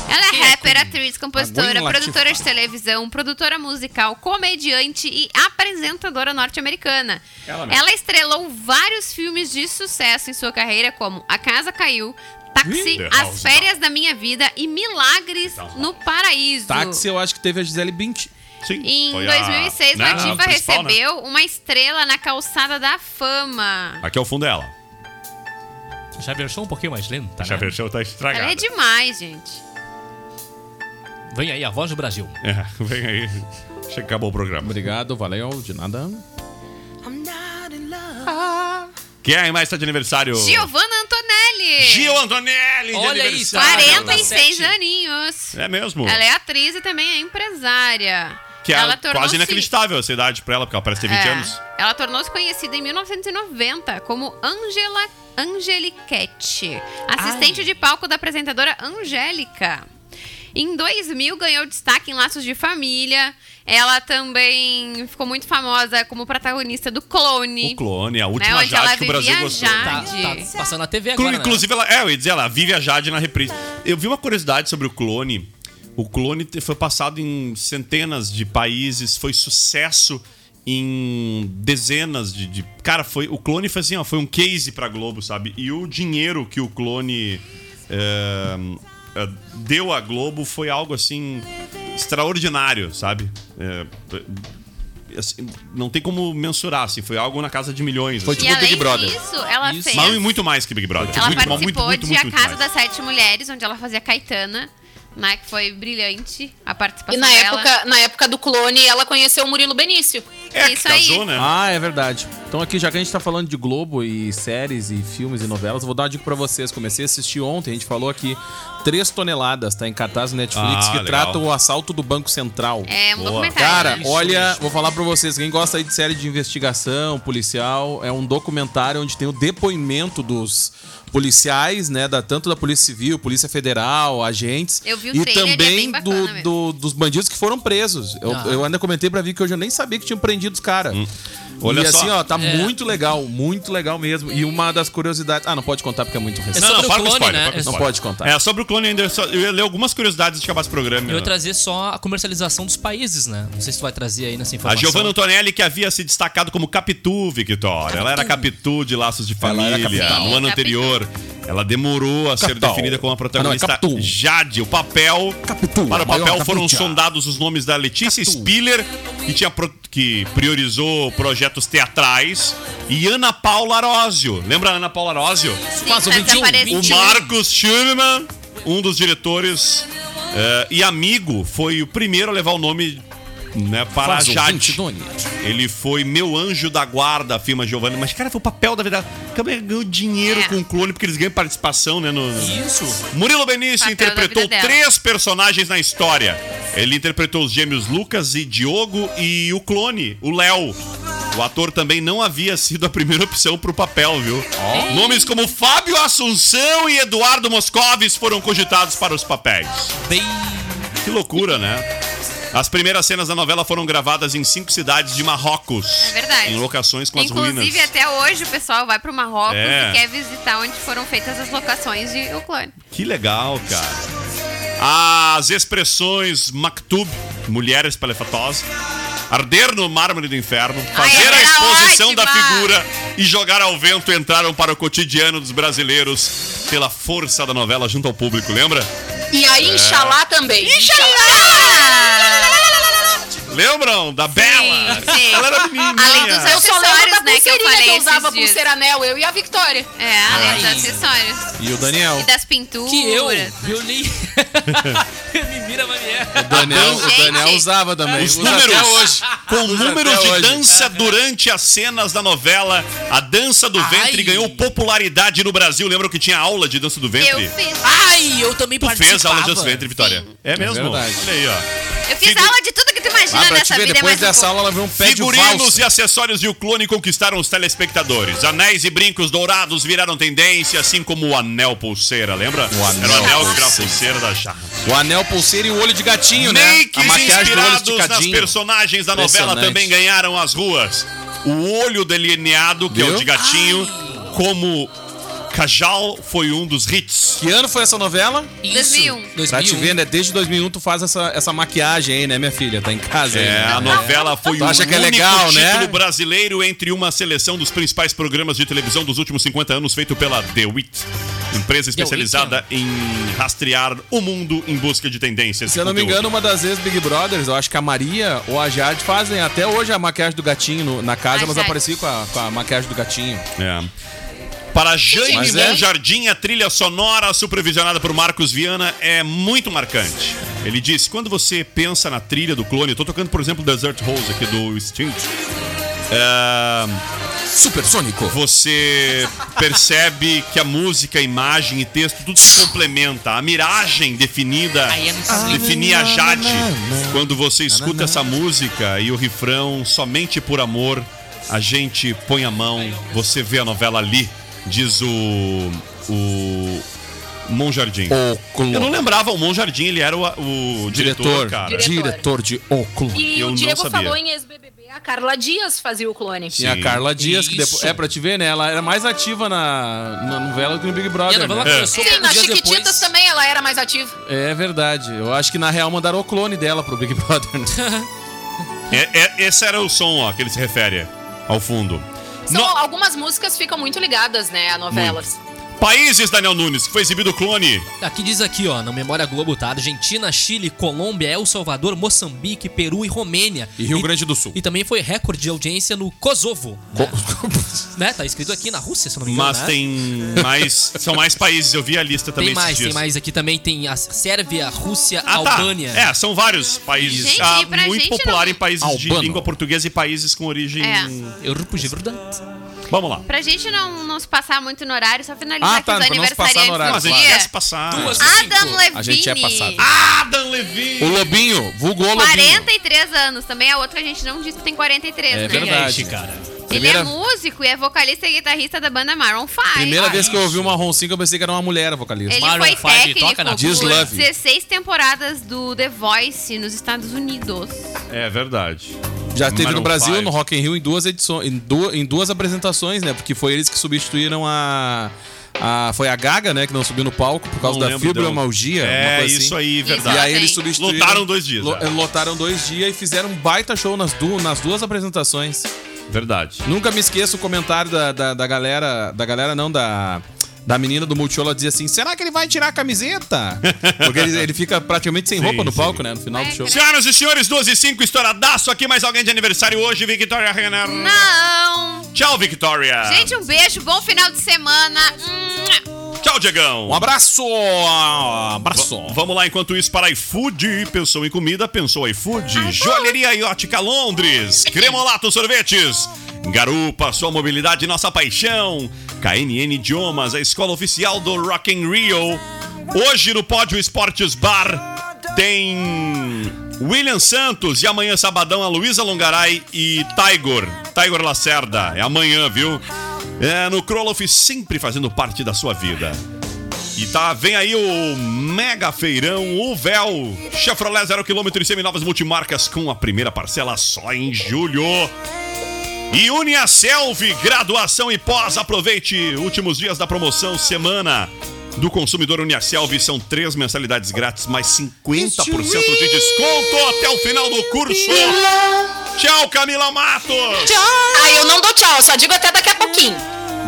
Speaker 9: Ela é
Speaker 8: Quem é
Speaker 9: rapper,
Speaker 8: Queen?
Speaker 9: atriz, compositora,
Speaker 7: Queen
Speaker 9: produtora de televisão, produtora musical, comediante e apresentadora norte-americana. Ela, estrelou vários filmes de sucesso em sua carreira, como A Casa Caiu, Táxi, As Férias da Minha Vida e Milagres no Paraíso.
Speaker 7: Táxi, eu acho que teve a Gisele Bündchen.
Speaker 5: Sim,
Speaker 9: Em
Speaker 5: foi a-
Speaker 9: 2006,
Speaker 5: né, a principal, né?
Speaker 9: recebeu uma estrela na Calçada da Fama.
Speaker 5: Aqui é o fundo dela.
Speaker 8: Já versou um pouquinho mais lenta,
Speaker 5: Já
Speaker 8: né?
Speaker 5: fechou, tá estragada.
Speaker 9: Ela é demais, gente.
Speaker 8: Vem aí a voz do Brasil.
Speaker 5: É, vem aí. Que acabou o programa.
Speaker 7: Obrigado, valeu, de nada.
Speaker 5: Quem mais tá de aniversário?
Speaker 9: Giovanna Antonelli.
Speaker 5: Gil Antonelli, de
Speaker 8: Olha aí,
Speaker 5: aniversário.
Speaker 9: 46
Speaker 8: 47.
Speaker 9: aninhos.
Speaker 5: É mesmo?
Speaker 9: Ela é atriz e também é empresária.
Speaker 5: Que é
Speaker 9: ela tornou-se-
Speaker 5: quase inacreditável essa idade pra ela, porque ela parece ter 20
Speaker 9: É.
Speaker 5: anos.
Speaker 9: Ela tornou-se conhecida em 1990 como Angela Angeliquete, assistente de palco da apresentadora Angélica. Em 2000 ganhou destaque em Laços de Família. Ela também ficou muito famosa como protagonista do Clone.
Speaker 5: O clone, a última
Speaker 9: Né,
Speaker 5: Jade
Speaker 9: ela
Speaker 5: que o Brasil gostou.
Speaker 9: Jade.
Speaker 8: Tá, tá passando na TV agora, né?
Speaker 5: Inclusive, ela, é, eu ia dizer, ela vive a Jade na reprise. Eu vi uma curiosidade sobre o clone. O clone foi passado em centenas de países, foi sucesso em dezenas de. de- Cara, foi. O clone foi assim, ó, foi um case pra Globo, sabe? E o dinheiro que o clone é, deu à Globo foi algo assim extraordinário, sabe? É, assim, não tem como mensurar, assim, foi algo na casa de milhões.
Speaker 7: Foi
Speaker 5: assim.
Speaker 9: E
Speaker 7: tipo Big
Speaker 9: além
Speaker 7: Brother.
Speaker 9: disso, ela
Speaker 8: Isso.
Speaker 9: fez.
Speaker 5: Mas muito mais que Big Brother.
Speaker 9: Ela
Speaker 5: muito,
Speaker 9: participou
Speaker 5: muito, muito,
Speaker 9: de
Speaker 5: muito,
Speaker 9: A Casa das Sete Mulheres, onde ela fazia Caetana, né? Que foi brilhante a participação
Speaker 6: E na
Speaker 9: dela.
Speaker 6: época, na época do clone, ela conheceu o Murilo Benício.
Speaker 5: É, que
Speaker 9: Isso aí.
Speaker 5: casou, né?
Speaker 7: Ah, é verdade. Então aqui, já que a gente tá falando de Globo e séries e filmes e novelas, eu vou dar uma dica pra vocês. Comecei a assistir ontem, a gente falou aqui, Três Toneladas, tá em cartaz no Netflix,
Speaker 5: Ah,
Speaker 7: que
Speaker 5: legal.
Speaker 7: trata o assalto do Banco Central.
Speaker 9: É um
Speaker 5: Boa.
Speaker 9: documentário.
Speaker 7: Cara,
Speaker 9: né?
Speaker 7: olha, vou falar pra vocês, quem gosta aí de série de investigação, policial, é um documentário onde tem o depoimento dos policiais, né, da, tanto da Polícia Civil, Polícia Federal, agentes,
Speaker 9: Eu vi o
Speaker 7: e
Speaker 9: trailer, é
Speaker 7: também
Speaker 9: bem
Speaker 7: do, do- dos bandidos que foram presos. Eu,
Speaker 8: Ah.
Speaker 7: eu ainda comentei pra vir que hoje eu nem sabia que tinham prendido os caras.
Speaker 5: Olha
Speaker 7: e
Speaker 5: só.
Speaker 7: assim, ó, tá
Speaker 8: É.
Speaker 7: muito legal, muito legal mesmo. E uma das curiosidades. Ah, não pode contar porque é muito recente.
Speaker 8: É sobre o
Speaker 5: para com
Speaker 8: clone,
Speaker 5: spoiler,
Speaker 8: né? É
Speaker 7: Não
Speaker 5: spoiler.
Speaker 7: pode contar.
Speaker 5: É, sobre o clone ainda, eu ia ler algumas curiosidades de acabar esse programa.
Speaker 8: Eu ia
Speaker 5: né?
Speaker 8: trazer só a comercialização dos países, né? Não sei se tu vai trazer aí nessa
Speaker 5: A
Speaker 8: informação.
Speaker 5: Giovanna Antonelli, que havia se destacado como Capitu, Victoria. Ela era Capitu de Laços de Família.
Speaker 7: Capitu.
Speaker 5: No ano
Speaker 9: Capitu.
Speaker 5: anterior, ela demorou a ser definida como a protagonista
Speaker 7: Ah, não, é Capitu.
Speaker 5: Jade. O papel.
Speaker 7: Capitu,
Speaker 5: para o
Speaker 7: a
Speaker 5: papel foram
Speaker 7: Capitu.
Speaker 5: sondados os nomes da Letícia Spiller, que, tinha pro- que priorizou projetos teatrais, e Ana Paula Arósio. Lembra a Ana Paula Arósio?
Speaker 9: Sim,
Speaker 8: Faz o
Speaker 9: tá
Speaker 8: 21,
Speaker 9: desaparecido.
Speaker 5: O Marcos Schulman, um dos diretores eh, e amigo, foi o primeiro a levar o nome né, para a
Speaker 7: Faz o
Speaker 5: Jade.
Speaker 7: 20, Doni.
Speaker 5: Ele foi meu anjo da guarda, afirma Giovanni. Mas, cara, foi o papel da verdade. Câmara ganhou dinheiro
Speaker 9: É.
Speaker 5: com o clone, porque eles ganham participação, né? No...
Speaker 8: Isso.
Speaker 5: Murilo Benício
Speaker 9: Papel
Speaker 5: interpretou três personagens na história. Ele interpretou os gêmeos Lucas e Diogo e o clone, o Léo. O ator também não havia sido a primeira opção pro papel, viu? Nomes como Fábio Assunção e Eduardo Moscovis foram cogitados para os papéis.
Speaker 8: Bem.
Speaker 5: Que loucura, né? As primeiras cenas da novela foram gravadas em cinco cidades de Marrocos.
Speaker 9: É verdade.
Speaker 5: Em locações com as
Speaker 9: Inclusive,
Speaker 5: ruínas.
Speaker 9: até hoje o pessoal vai pro Marrocos
Speaker 5: É.
Speaker 9: e quer visitar onde foram feitas as locações de O Clone.
Speaker 5: Que legal, cara. As expressões maktub, mulher espalhafatosa, arder no mármore do inferno, fazer
Speaker 9: era
Speaker 5: a exposição
Speaker 9: ótima!
Speaker 5: da figura e jogar ao vento entraram para o cotidiano dos brasileiros pela força da novela junto ao público, lembra?
Speaker 6: E a Inxalá também.
Speaker 5: Lembram da Bela?
Speaker 9: sim.
Speaker 5: Ela era menininha.
Speaker 9: Além dos
Speaker 6: Eu só lembro
Speaker 9: acessórios,
Speaker 6: da
Speaker 9: né, que eu falei
Speaker 6: que eu usava pulseira anel, eu e a Victoria.
Speaker 9: É, além dos acessórios.
Speaker 7: E o Daniel.
Speaker 9: E das pinturas.
Speaker 8: Que eu, eu nem. Me mira, Manier.
Speaker 7: O Daniel, o. Daniel usava também.
Speaker 5: Os
Speaker 7: Usa
Speaker 5: números
Speaker 7: até hoje.
Speaker 5: com números de
Speaker 7: hoje.
Speaker 5: dança durante as cenas da novela. A dança do ventre
Speaker 8: Ai.
Speaker 5: ganhou popularidade no Brasil. Lembram que tinha aula de dança do ventre?
Speaker 9: Eu fiz.
Speaker 8: Ai, eu também
Speaker 5: Tu
Speaker 8: participava.
Speaker 5: fez aula de dança do ventre, Vitória? É mesmo?
Speaker 7: verdade.
Speaker 5: Olha aí, ó.
Speaker 9: Eu fiz
Speaker 5: Figu-
Speaker 9: aula de tu imagina
Speaker 7: Ah,
Speaker 9: nessa vida.
Speaker 7: depois
Speaker 9: mais um
Speaker 7: dessa
Speaker 9: pouco.
Speaker 7: aula ela viu um pé de
Speaker 5: Figurinos e acessórios de o clone conquistaram os telespectadores. Anéis e brincos dourados viraram tendência, assim como o anel pulseira, lembra?
Speaker 7: O anel
Speaker 5: Era o anel que virava
Speaker 7: pulseira.
Speaker 5: da chave.
Speaker 7: O anel, pulseira e o olho de gatinho, né?
Speaker 5: Makes
Speaker 7: A maquiagem do olho
Speaker 5: inspirados nas personagens da novela também ganharam as ruas. O olho delineado, que é o
Speaker 7: Viu?
Speaker 5: de gatinho, como Cajal foi um dos hits.
Speaker 7: Que ano foi essa novela?
Speaker 8: Isso.
Speaker 9: 2001.
Speaker 8: 2001.
Speaker 7: Pra te ver, né? Desde 2001 tu faz essa, essa maquiagem aí, né, minha filha? Tá em casa aí.
Speaker 5: É,
Speaker 7: né?
Speaker 5: a novela foi
Speaker 7: Tu
Speaker 5: o
Speaker 7: acha que é
Speaker 5: único
Speaker 7: legal, né?
Speaker 5: título brasileiro entre uma seleção dos principais programas de televisão dos últimos 50 anos, feito pela The Wit, empresa especializada em rastrear o mundo em busca de tendências.
Speaker 7: Se eu não me engano, uma das vezes Big Brothers, eu acho que a Maria ou a Jade fazem até hoje a maquiagem do gatinho no- na casa,
Speaker 9: A
Speaker 7: elas
Speaker 9: Jade.
Speaker 7: apareciam com a, com a maquiagem do gatinho.
Speaker 5: É. Para Jaime
Speaker 7: é-
Speaker 5: Monjardim, a trilha sonora supervisionada por Marcos Viana é muito marcante. Ele disse: quando você pensa na trilha do clone, eu tô tocando, por exemplo, Desert Rose aqui do Sting. É,
Speaker 7: Supersônico.
Speaker 5: você percebe que a música, a imagem e texto tudo se complementa. A miragem definida definia a Jade. Quando você escuta essa música e o refrão somente por amor, a gente põe a mão, você vê a novela ali, diz o o Monjardim.
Speaker 7: O clone.
Speaker 5: Eu não lembrava, o Monjardim, ele era o, o diretor,
Speaker 7: Diretor,
Speaker 5: cara.
Speaker 7: diretor de O Clone.
Speaker 6: E
Speaker 5: Eu
Speaker 6: o
Speaker 5: não
Speaker 6: Diego
Speaker 5: sabia.
Speaker 6: falou em ex-BBB, a Carla Dias fazia o clone.
Speaker 5: Sim.
Speaker 7: E a Carla Dias, que depois.
Speaker 8: Isso.
Speaker 7: É, pra te ver, né? Ela era mais ativa na, na novela do que no Big
Speaker 8: E a
Speaker 7: Brother.
Speaker 8: novela
Speaker 7: né?
Speaker 8: começou
Speaker 6: Sim,
Speaker 8: alguns
Speaker 6: nas
Speaker 8: dias
Speaker 6: Chiquititas
Speaker 8: depois.
Speaker 6: também ela era mais ativa.
Speaker 7: É verdade. Eu acho que na real mandaram o clone dela pro Big Brother. né?
Speaker 5: É- é- esse era o som ó, que ele se refere ao fundo.
Speaker 6: São,
Speaker 5: No-
Speaker 6: Algumas músicas ficam muito ligadas, né, a novelas.
Speaker 5: Países, Daniel Nunes, que foi exibido o clone.
Speaker 8: Aqui diz aqui, ó, na Memória Globo, tá? Argentina, Chile, Colômbia, El Salvador, Moçambique, Peru e Romênia.
Speaker 7: E Rio Grande do Sul.
Speaker 8: E também foi recorde de audiência no Kosovo. Né? né? Tá escrito aqui na Rússia, se eu não me engano.
Speaker 5: Mas
Speaker 8: né?
Speaker 5: tem mais. São mais países, eu vi a lista também
Speaker 8: Tem mais,
Speaker 5: esses
Speaker 8: tem mais. Aqui também tem a Sérvia, Rússia,
Speaker 5: Ah, tá.
Speaker 8: Albânia.
Speaker 5: É, são vários países.
Speaker 9: Gente,
Speaker 5: Ah,
Speaker 9: e
Speaker 5: muito popular
Speaker 9: não-
Speaker 5: em países de
Speaker 7: Albano.
Speaker 5: língua portuguesa e países com origem.
Speaker 9: É.
Speaker 8: Europa de verdade.
Speaker 5: Vamos lá.
Speaker 9: Pra gente não, não se passar muito no horário, só finalizar
Speaker 7: Ah, tá,
Speaker 9: aqui os
Speaker 7: no
Speaker 9: aniversariantes
Speaker 5: Não, a
Speaker 9: do
Speaker 5: gente
Speaker 7: claro.
Speaker 5: passar.
Speaker 8: Duas
Speaker 9: Adam. Levine.
Speaker 7: A gente é passado.
Speaker 5: Adam Levine!
Speaker 7: O Lobinho, vulgou Lobinho.
Speaker 9: 43 anos. Também é outro que a gente não disse que tem 43,
Speaker 7: É
Speaker 9: né?
Speaker 7: verdade.
Speaker 8: cara.
Speaker 9: Ele é
Speaker 7: Primeira-
Speaker 9: músico e é vocalista e guitarrista da banda Maroon 5.
Speaker 7: Primeira
Speaker 8: Ah,
Speaker 7: vez que eu ouvi o Marrom 5, eu pensei que era uma mulher a vocalista.
Speaker 9: Ele
Speaker 8: Maroon
Speaker 9: foi
Speaker 8: 5
Speaker 9: técnico
Speaker 8: toca na
Speaker 9: por
Speaker 7: Diz Love.
Speaker 9: 16 temporadas do The Voice nos Estados Unidos.
Speaker 5: É verdade.
Speaker 7: Já teve
Speaker 5: Maroon
Speaker 7: no Brasil,
Speaker 5: five.
Speaker 7: no Rock in Rio, em duas edições, em, du- em duas apresentações, né? Porque foi eles que substituíram a, a- foi a Gaga, né? Que não subiu no palco por causa
Speaker 5: Não
Speaker 7: da fibromialgia.
Speaker 5: É, isso
Speaker 7: assim.
Speaker 5: aí, verdade.
Speaker 7: E aí eles substituíram.
Speaker 5: Lotaram dois dias,
Speaker 7: lo-
Speaker 5: é.
Speaker 7: Lotaram dois dias e fizeram um baita show nas, du nas duas apresentações.
Speaker 5: Verdade.
Speaker 7: Nunca me esqueço o comentário da, da, da galera. Da galera, não, da. Da menina do Multishow, ela dizia assim: será que ele vai tirar a camiseta? Porque ele, ele fica praticamente sem
Speaker 5: Sim,
Speaker 7: roupa no
Speaker 5: sim.
Speaker 7: palco, né? No final do
Speaker 9: É,
Speaker 7: show.
Speaker 5: Senhoras e senhores, 12 e 5, estouradaço aqui. Mais alguém de aniversário hoje, Victoria Renner.
Speaker 9: Não!
Speaker 5: Tchau, Victoria.
Speaker 9: Gente, um beijo, bom final de semana.
Speaker 5: Tchau, Diegão.
Speaker 7: Um abraço! Um abraço!
Speaker 5: V- Vamos lá, enquanto isso, para iFood. Pensou em comida, pensou iFood. Joalheria e Ótica Londres. Cremolato Sorvetes. Garupa, sua mobilidade, nossa paixão. KNN Idiomas, a escola oficial do Rock in Rio. Hoje no Pódio Esportes Bar tem William Santos e amanhã, sabadão, a Luísa Longaray e Tiger. Tiger Lacerda. É amanhã, viu? É no Kroloff, sempre fazendo parte da sua vida. E tá, vem aí o mega feirão, o véu. Chevrolet 0 km e seminovas multimarcas com a primeira parcela só em julho. E Uniaselv, graduação e pós. Aproveite últimos dias da promoção, semana do consumidor Uniaselv. São três mensalidades grátis, mais 50% de desconto até o final do curso. Tchau, Camila Matos.
Speaker 6: Ah, eu não dou tchau, só digo até daqui a pouquinho.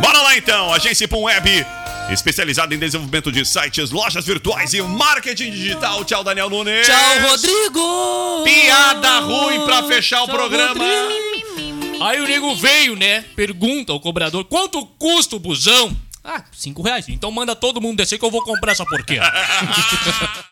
Speaker 5: Bora lá então, Agência Pum Web, especializada em desenvolvimento de sites, lojas virtuais e marketing digital. Tchau, Daniel Nunes.
Speaker 8: Tchau, Rodrigo!
Speaker 5: Piada ruim pra fechar o
Speaker 8: Tchau,
Speaker 5: programa.
Speaker 8: Aí o nego veio, né? Pergunta ao cobrador, quanto custa o busão? Ah, cinco reais. Então manda todo mundo descer que eu vou comprar essa porqueira.